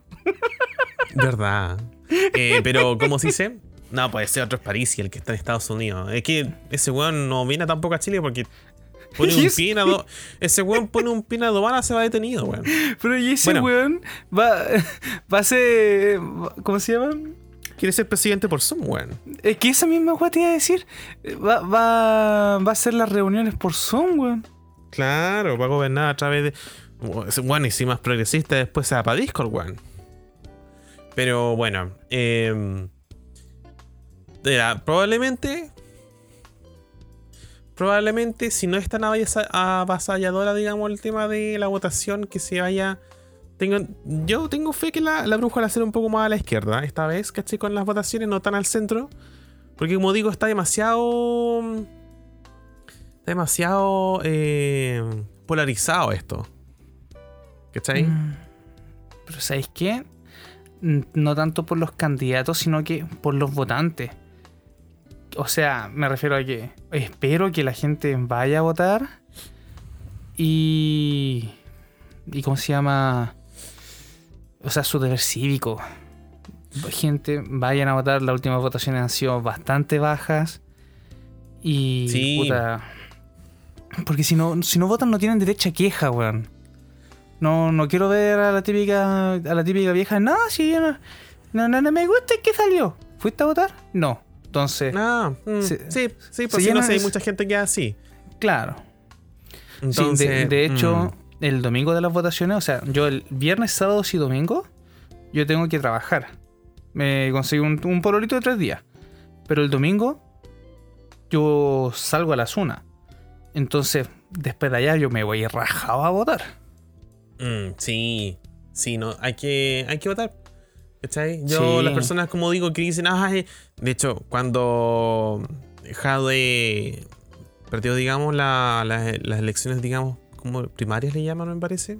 Speaker 1: Verdad. Eh, pero, ¿cómo se dice? No, puede ser otro es Parisi, el que está en Estados Unidos. Es que ese weón no viene tampoco a Chile porque pone
Speaker 2: ¿Y
Speaker 1: un en ado- Ese weón pone un pie en aduana, se va detenido, weón.
Speaker 2: Pero y ese
Speaker 1: Bueno.
Speaker 2: weón va, va a ser. ¿Cómo se llama?
Speaker 1: Quiere ser presidente por Zoom, weón.
Speaker 2: Es que esa misma weá te iba a decir. Va, va, va a hacer las reuniones por Zoom, weón.
Speaker 1: Claro, va a gobernar a través de. Ese Weón, y si más progresista, después se va para Discord, weón. Pero bueno, eh, era, probablemente. Probablemente, si no es tan avasa- avasalladora, digamos, el tema de la votación, que se vaya. Tengo, yo tengo fe que la, la bruja la hacer un poco más a la izquierda esta vez, ¿cachai? Con las votaciones, no tan al centro. Porque, como digo, está demasiado. Está demasiado eh, polarizado esto. ¿Cachai?
Speaker 2: Mm. Pero ¿sabéis qué? No tanto por los candidatos, sino que por los votantes. O sea, me refiero a que espero que la gente vaya a votar y... ¿Y cómo se llama? O sea, su deber cívico. Gente, vayan a votar. Las últimas votaciones han sido bastante bajas. Y...
Speaker 1: Sí.
Speaker 2: puta, porque si no, si no votan no tienen derecho a queja, weón. No, no quiero ver a la típica, a la típica vieja. No, si yo no, no, no, no me gusta, ¿qué salió? ¿Fuiste a votar? No. Entonces,
Speaker 1: Ah, mm,
Speaker 2: Sí.
Speaker 1: sí, sí,
Speaker 2: Se
Speaker 1: pues sí, no sé, hay mucha gente que así.
Speaker 2: claro. Sí,
Speaker 1: Entonces,
Speaker 2: de, de hecho,
Speaker 1: mm,
Speaker 2: el domingo de las votaciones, o sea, yo el viernes, sábado y domingo, yo tengo que trabajar. Me conseguí un, un pololito de tres días. Pero el domingo, yo salgo a las una. Entonces, después de allá, yo me voy rajado a votar.
Speaker 1: mm, sí, sí, no, hay que, hay que votar. ¿Cachai? Yo,
Speaker 2: Sí.
Speaker 1: las personas, como digo, que dicen, ay, de hecho, cuando Jade perdió, digamos, la- la- las elecciones, digamos, como primarias le llaman, me parece.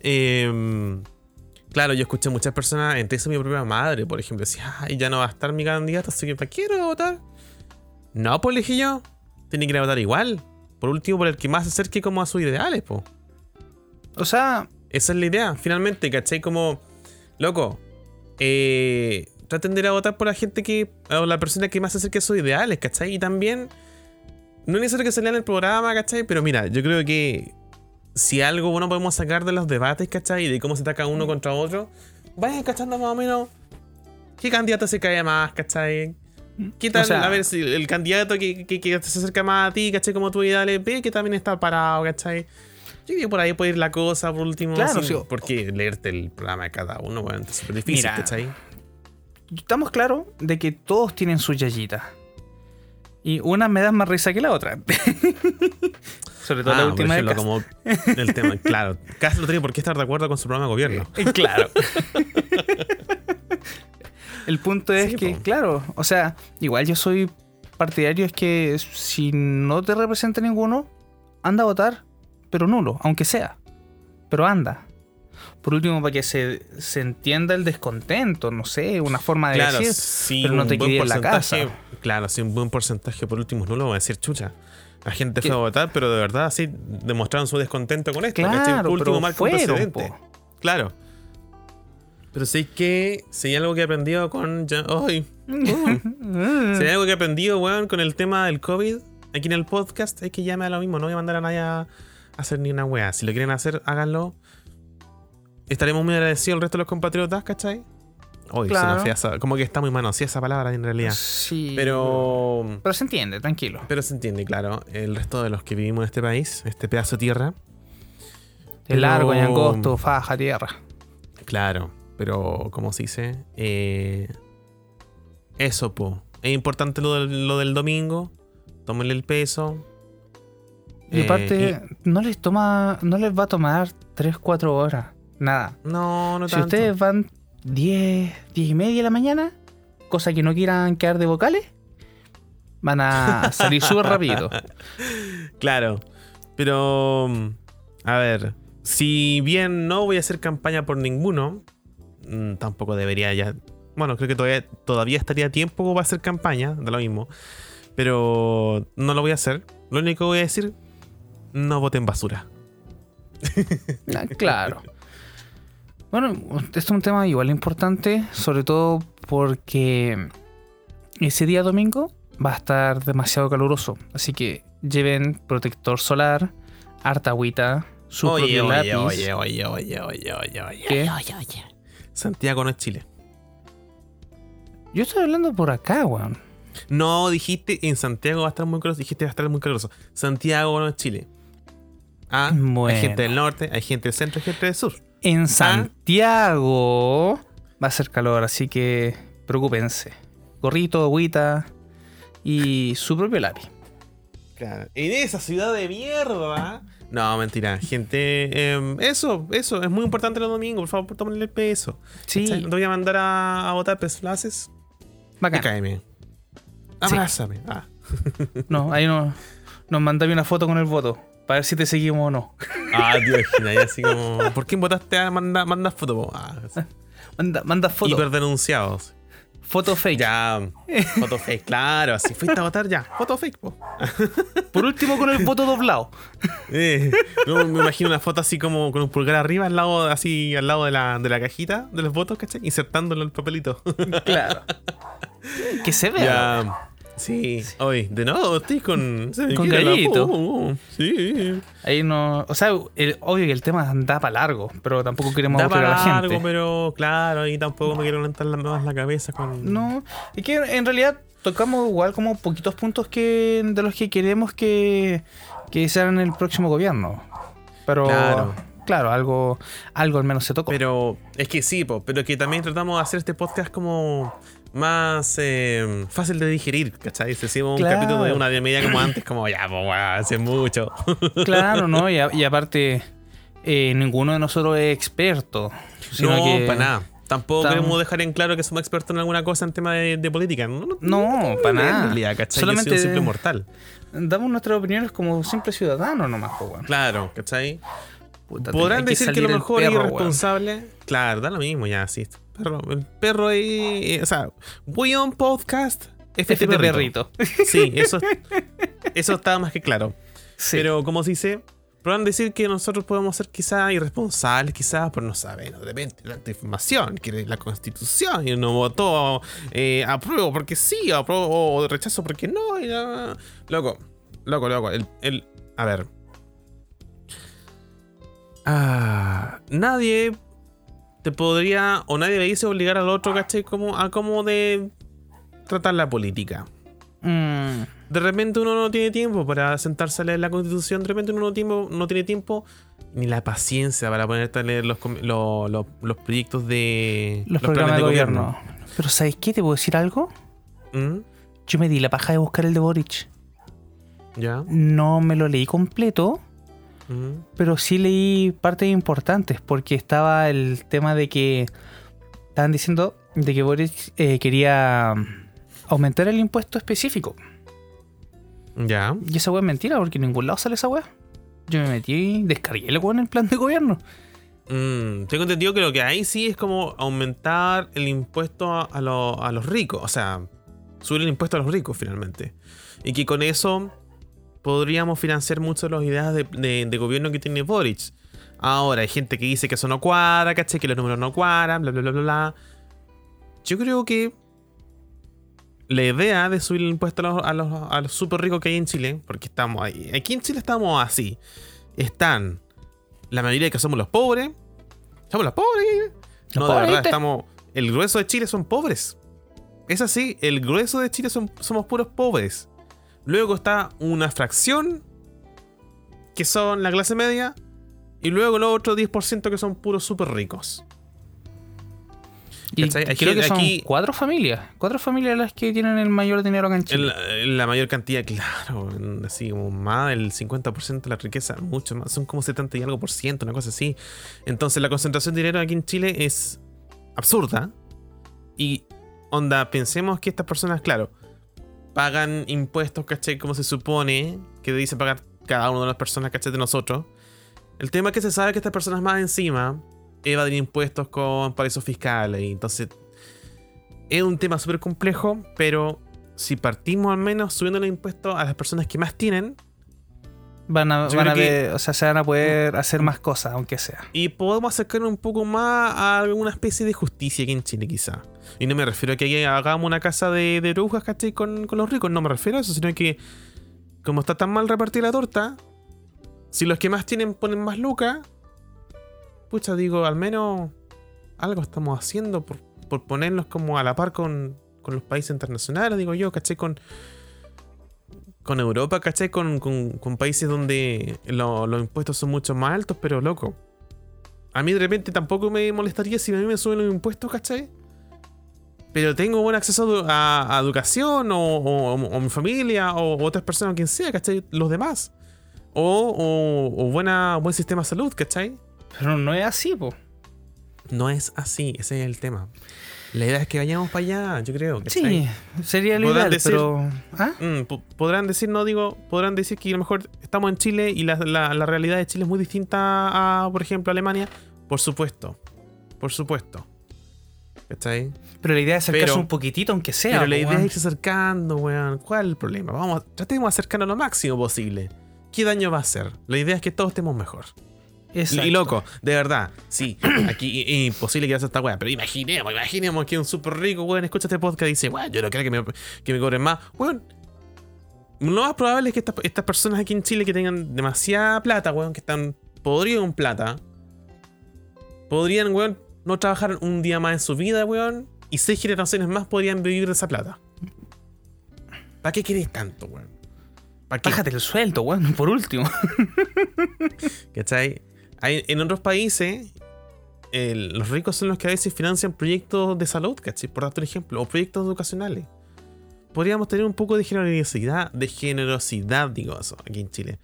Speaker 1: Em, claro, yo escuché muchas personas, entre eso mi propia madre, por ejemplo, decía, ay, ya no va a estar mi candidato, así que ¿para qué quiero votar? No, pues le dije yo, tiene que ir a votar igual. Por último, por el que más se acerque como a sus ideales, pues.
Speaker 2: O sea,
Speaker 1: Esa es la idea, finalmente, ¿cachai? Como, loco, eh, traten de ir a votar por la gente que, o la persona que más se acerque a sus ideales, ¿cachai? Y también, no es necesario que se lean el programa, ¿cachai? Pero mira, yo creo que si algo bueno podemos sacar de los debates, ¿cachai? Y de cómo se ataca uno contra otro, vayan cachando más o menos qué candidato se cae más, ¿cachai? ¿Qué tal?
Speaker 2: O sea-
Speaker 1: a ver, si el candidato que, que- que se acerca más a ti, ¿cachai? Como tú ideales, ve que también está parado, ¿cachai? Yo creo que por ahí puede ir la cosa, por último.
Speaker 2: Claro, sí.
Speaker 1: porque leerte el programa de cada uno, bueno, es súper difícil,
Speaker 2: Mira.
Speaker 1: ¿cachai?
Speaker 2: estamos claros de que todos tienen su yayita. Y una me da más risa que la otra. Sobre todo
Speaker 1: Ah,
Speaker 2: la última de
Speaker 1: ejemplo,
Speaker 2: Cast.
Speaker 1: como el tema, claro. Casi no tiene por qué estar de acuerdo con su programa de gobierno.
Speaker 2: Eh, Claro. El punto es
Speaker 1: Sí,
Speaker 2: que,
Speaker 1: po.
Speaker 2: claro, o sea, igual yo soy partidario, es que si no te representa ninguno, anda a votar, pero nulo, aunque sea. Pero anda. Por último, para que se, se entienda el descontento, no sé, una forma de
Speaker 1: Claro,
Speaker 2: decir.
Speaker 1: sí,
Speaker 2: pero no te quedes en la casa.
Speaker 1: Claro, sí, un buen porcentaje por último no lo va a decir chucha. La gente fue a votar, pero de verdad sí demostraron su descontento con esto.
Speaker 2: Claro,
Speaker 1: último
Speaker 2: pero
Speaker 1: un
Speaker 2: fueron.
Speaker 1: Claro. Pero sí que si hay algo que he aprendido con. ya- ¡Ay!
Speaker 2: Mm.
Speaker 1: Si hay algo que he aprendido, weón, con el tema del COVID aquí en el podcast, es que ya me da lo mismo. No voy a mandar a nadie a hacer ni una weá. Si lo quieren hacer, háganlo. Estaremos muy agradecidos al resto de los compatriotas, ¿cachai? Hoy
Speaker 2: Claro.
Speaker 1: como que está muy manoseada esa palabra en realidad.
Speaker 2: Sí.
Speaker 1: Pero.
Speaker 2: Pero se entiende, tranquilo.
Speaker 1: Pero se entiende, claro. El resto de los que vivimos en este país, este pedazo de tierra.
Speaker 2: De largo y angosto, faja, tierra.
Speaker 1: Claro. Pero, como se dice, eh, eso, po. Es importante lo del, lo del domingo. Tómenle el peso.
Speaker 2: Y
Speaker 1: Eh,
Speaker 2: aparte, no les toma, no les va a tomar 3, 4 horas. Nada.
Speaker 1: No, no
Speaker 2: Si
Speaker 1: tanto.
Speaker 2: ustedes van 10, 10 y media de la mañana, cosa que no quieran quedar de vocales, van a salir súper rápido.
Speaker 1: Claro. Pero, a ver, si bien no voy a hacer campaña por ninguno, mm, tampoco debería ya. Bueno, creo que todavía, todavía estaría a tiempo para hacer campaña, da lo mismo. Pero no lo voy a hacer. Lo único que voy a decir, no voten basura.
Speaker 2: Ah, claro. Bueno, este es un tema igual importante, sobre todo porque ese día domingo va a estar demasiado caluroso. Así que lleven protector solar, harta agüita, su
Speaker 1: Oye,
Speaker 2: propio
Speaker 1: oye,
Speaker 2: lápiz.
Speaker 1: oye, oye, oye, oye, oye, oye.
Speaker 2: ¿Qué?
Speaker 1: Santiago no es Chile.
Speaker 2: Yo estoy hablando por acá, weón.
Speaker 1: No, dijiste en Santiago va a estar muy caluroso. Dijiste va a estar muy caluroso. Santiago no es Chile. Ah,
Speaker 2: Bueno.
Speaker 1: hay gente del norte, hay gente del centro, hay gente del sur.
Speaker 2: En Santiago va a ser calor, así que preocúpense. Gorrito, agüita y su propio lápiz.
Speaker 1: Claro. En esa ciudad de mierda. No, mentira. Gente, em, eso, eso. Es muy importante los domingos. Por favor, tómenle el peso.
Speaker 2: Sí,
Speaker 1: te voy a mandar a, a votar peslaces.
Speaker 2: bacán.
Speaker 1: Cáeme. Abrázame. Ah.
Speaker 2: No, ahí no, nos mandame una foto con el voto. Para ver si te seguimos o no.
Speaker 1: Ah, imagina, y así como. ¿Por qué votaste a mandar manda foto? po? Ah,
Speaker 2: Manda, manda foto.
Speaker 1: hiperdenunciados.
Speaker 2: Foto fake.
Speaker 1: Ya. Foto fake, claro. Así fuiste a votar ya. Foto fake, po.
Speaker 2: Por último, con el voto doblado.
Speaker 1: Eh, no, me imagino una foto así como con un pulgar arriba, al lado, así al lado de la, de la cajita de los votos, ¿cachai? Insertándolo en el papelito.
Speaker 2: Claro. que se vea.
Speaker 1: ya. Sí. Hoy, de nuevo, estoy con.
Speaker 2: Con gallito.
Speaker 1: oh, oh, sí.
Speaker 2: Ahí no. O sea, el- obvio que el tema da para largo, pero tampoco queremos
Speaker 1: Da
Speaker 2: aburrir a
Speaker 1: para
Speaker 2: la
Speaker 1: largo,
Speaker 2: gente.
Speaker 1: pero claro, ahí tampoco me quiero levantar más la cabeza con.
Speaker 2: No, es que en realidad tocamos igual como poquitos puntos que de los que queremos que, que sean el próximo gobierno. Pero
Speaker 1: Claro.
Speaker 2: claro, algo, algo al menos se tocó.
Speaker 1: Pero es que sí, po, pero que también tratamos de hacer este podcast como más eh, fácil de digerir, ¿cachai? Si
Speaker 2: Claro.
Speaker 1: un capítulo de una media como antes, como ya, pues, hace mucho.
Speaker 2: Claro, ¿no? Y, a- y aparte, eh, ninguno de nosotros es experto.
Speaker 1: No,
Speaker 2: que,
Speaker 1: para nada. Tampoco
Speaker 2: Tam-
Speaker 1: queremos dejar en claro que somos expertos en alguna cosa en tema de, de política. No, no,
Speaker 2: No, para nada.
Speaker 1: realidad, ¿cachai?
Speaker 2: Solamente-
Speaker 1: Yo soy un simple mortal.
Speaker 2: Damos nuestras opiniones como simples ciudadanos nomás, pues, weón.
Speaker 1: Claro, ¿cachai?
Speaker 2: Puta,
Speaker 1: Podrán decir que lo mejor es
Speaker 2: weón.
Speaker 1: irresponsable. Claro, da lo mismo ya, sí. Perro, el perro es. O sea, We On Podcast. FT
Speaker 2: FT
Speaker 1: perrito.
Speaker 2: perrito.
Speaker 1: Sí, eso, eso está más que claro.
Speaker 2: Sí.
Speaker 1: Pero como se dice, podrán decir que nosotros podemos ser quizás irresponsables, quizás por no saber, de repente, la información, que la constitución, y no votó eh, apruebo porque sí, apruebo, o rechazo porque no, y no. Loco, loco, loco. El, el- a ver. Ah, nadie te podría, o nadie le dice obligar al otro, ¿cachai? Como, a cómo de tratar la política.
Speaker 2: Mm,
Speaker 1: De repente uno no tiene tiempo para sentarse a leer la constitución, de repente uno no, tiempo, no tiene tiempo ni la paciencia para ponerte a leer los, proyectos de
Speaker 2: los, programas de gobierno. Pero ¿sabes qué? ¿Te puedo decir algo?
Speaker 1: ¿Mm?
Speaker 2: Yo me di la paja de buscar el de Boric.
Speaker 1: ¿Ya?
Speaker 2: No me lo leí completo,
Speaker 1: ¿Mm?
Speaker 2: pero sí leí partes importantes, porque estaba el tema de que estaban diciendo de que Boric eh, quería aumentar el impuesto específico.
Speaker 1: ¿Ya?
Speaker 2: Y esa weá es mentira, porque en ningún lado sale esa weá. Yo me metí y descargué el weá en el plan de gobierno.
Speaker 1: Mm, tengo entendido que lo que hay sí es como aumentar el impuesto a, a lo- a los ricos. O sea, subir el impuesto a los ricos finalmente. Y que con eso podríamos financiar muchas de las ideas de, de- de gobierno que tiene Boric. Ahora, hay gente que dice que eso no cuadra, ¿cachai? Que los números no cuadran, bla, bla, bla, bla, bla. Yo creo que la idea de subir el impuesto a los, a los, a los super ricos que hay en Chile, porque estamos ahí. Aquí en Chile estamos así. Están la mayoría de que somos los pobres. Somos los pobres.
Speaker 2: Los
Speaker 1: no, de verdad,
Speaker 2: pobrecitos.
Speaker 1: estamos. El grueso de Chile son pobres. Es así, el grueso de Chile son, somos puros pobres. Luego está una fracción que son la clase media. Y luego los otros 10% que son puros súper ricos.
Speaker 2: Y creo que son
Speaker 1: aquí-
Speaker 2: cuatro familias. Cuatro familias las que tienen el mayor dinero acá en Chile.
Speaker 1: la, la mayor cantidad, claro, así como más del 50% de la riqueza, mucho más, son como 70 y algo por ciento, una cosa así. Entonces la concentración de dinero aquí en Chile es absurda. Y onda, pensemos que estas personas, claro, pagan impuestos, ¿cachai? Como se supone que dice pagar cada una de las personas, ¿cachai? De nosotros. El tema es que se sabe que estas personas más encima evaden impuestos con paraísos fiscales. Y entonces es un tema súper complejo, pero si partimos al menos subiendo los impuestos a las personas que más tienen
Speaker 2: Van a, van ver, o sea, se van a poder hacer más cosas, aunque sea.
Speaker 1: y podemos acercarnos un poco más a alguna especie de justicia aquí en Chile quizá. Y no me refiero a que hagamos una casa de, de brujas, ¿cachai? Con, con los ricos, no me refiero a eso, sino que como está tan mal repartida la torta, si los que más tienen ponen más lucas, pucha, digo, al menos algo estamos haciendo por, por ponernos como a la par con, con los países internacionales, digo yo, ¿cachai? Con, con Europa, ¿cachai? Con, con- con países donde lo- los impuestos son mucho más altos, pero loco. A mí de repente tampoco me molestaría si a mí me suben los impuestos, ¿cachai? Pero tengo buen acceso a, a educación o, o- o mi familia o otras personas, quien sea, ¿cachai? Los demás. O, o- o buena, buen sistema de salud, ¿cachai?
Speaker 2: Pero no es así, po.
Speaker 1: No es así, ese es el tema. La idea es que vayamos para allá, yo creo. ¿cachai?
Speaker 2: Sí, sería lo ideal,
Speaker 1: decir-
Speaker 2: pero. ¿Ah?
Speaker 1: Mm, po- podrán decir, no digo, podrán decir que a lo mejor estamos en Chile y la, la- la realidad de Chile es muy distinta a, por ejemplo, Alemania. Por supuesto. Por supuesto. ¿Cachai?
Speaker 2: Pero la idea es acercarse
Speaker 1: Pero-
Speaker 2: un poquitito, aunque sea.
Speaker 1: Pero la idea es irse acercando, weón. ¿Cuál es el problema? Vamos, tratemos de acercarnos lo máximo posible. ¿Qué daño va a hacer? La idea es que todos estemos mejor.
Speaker 2: Exacto.
Speaker 1: Y loco, de verdad, sí, aquí es imposible que haga esta weá, pero imaginemos, imaginemos que un súper rico weón escucha este podcast y dice, weón, yo no creo que me, que me cobren más. Weón, lo más probable es que estas, estas personas aquí en Chile que tengan demasiada plata, weón, que están podridos en plata, podrían, weón, no trabajar un día más en su vida, weón, y seis generaciones más podrían vivir de esa plata. ¿Para qué querés tanto, weón?
Speaker 2: Bájate el sueldo, weón, por último.
Speaker 1: ¿Cachai? Hay, en otros países, el- los ricos son los que a veces financian proyectos de salud, ¿cachai? Por darte un ejemplo, o proyectos educacionales. Podríamos tener un poco de generosidad, de generosidad, digo eso, aquí en Chile.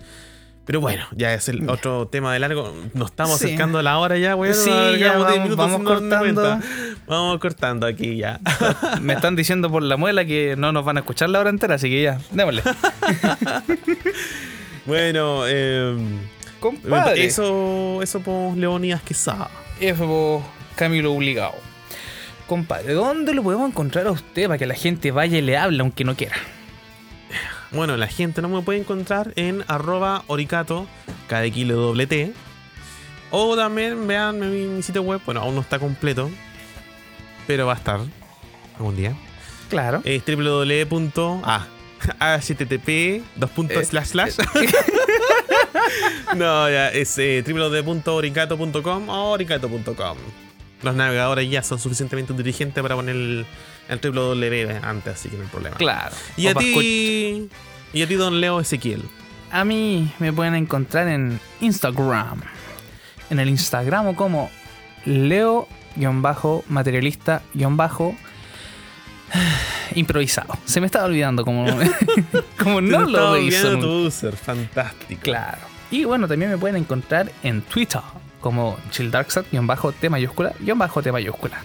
Speaker 1: Pero bueno, ya es el otro tema de largo. Nos estamos
Speaker 2: Sí.
Speaker 1: acercando a la hora ya, weón.
Speaker 2: Sí, ya
Speaker 1: alargamos 10
Speaker 2: vamos- vamos cortando.
Speaker 1: Vamos cortando aquí ya.
Speaker 2: Me están diciendo por la muela que no nos van a escuchar la hora entera, así que ya, démosle.
Speaker 1: bueno, eh,
Speaker 2: Compadre.
Speaker 1: eso, eso por Leonidas Quesada.
Speaker 2: Eso por Camilo Obligado. Compadre, ¿dónde lo podemos encontrar a usted para que la gente vaya y le hable aunque no quiera?
Speaker 1: Bueno, la gente no me puede encontrar en arroba oricato, cada kilo doble T. O también vean mi, mi sitio web, bueno, aún no está completo, pero va a estar algún día.
Speaker 2: Claro.
Speaker 1: Es www. Ah, http dos puntos
Speaker 2: Eh,
Speaker 1: slash slash. no, ya, es eh, www.oricato.com o oricato.com. Los navegadores ya son suficientemente inteligentes para poner el, el www antes, así que no hay problema.
Speaker 2: Claro.
Speaker 1: Y a
Speaker 2: O
Speaker 1: ti. Y a ti, don Leo Ezequiel.
Speaker 2: A mí me pueden encontrar en Instagram. En el Instagram como Leo-materialista- improvisado. Se me estaba olvidando como, como no lo hizo
Speaker 1: tu user. Fantástico.
Speaker 2: Claro. Y bueno, también me pueden encontrar en Twitter como chilldarksat-t mayúscula, guion bajo t mayúscula.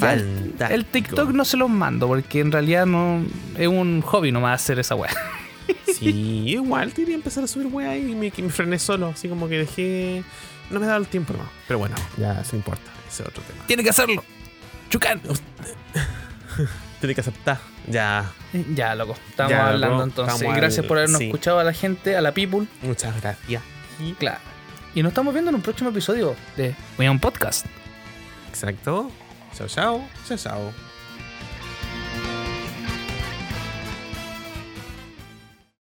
Speaker 2: El-. El TikTok no se los mando porque en realidad no es un hobby nomás hacer esa weá.
Speaker 1: Sí, igual quería empezar a subir wea y me, me frené solo. Así como que dejé. No me daba el tiempo nomás. Pero bueno, ya eso no importa. Ese es otro tema.
Speaker 2: Tiene que hacerlo. Chucan.
Speaker 1: Tiene que aceptar. Ya.
Speaker 2: Ya, loco. Estamos
Speaker 1: Ya, loco,
Speaker 2: hablando entonces.
Speaker 1: estamos
Speaker 2: Gracias
Speaker 1: al-
Speaker 2: por habernos
Speaker 1: sí.
Speaker 2: escuchado a la gente, a la people.
Speaker 1: Muchas gracias.
Speaker 2: Y claro. Y nos estamos viendo en un próximo episodio de a un podcast.
Speaker 1: Exacto. Chao, chao. Chao, chao.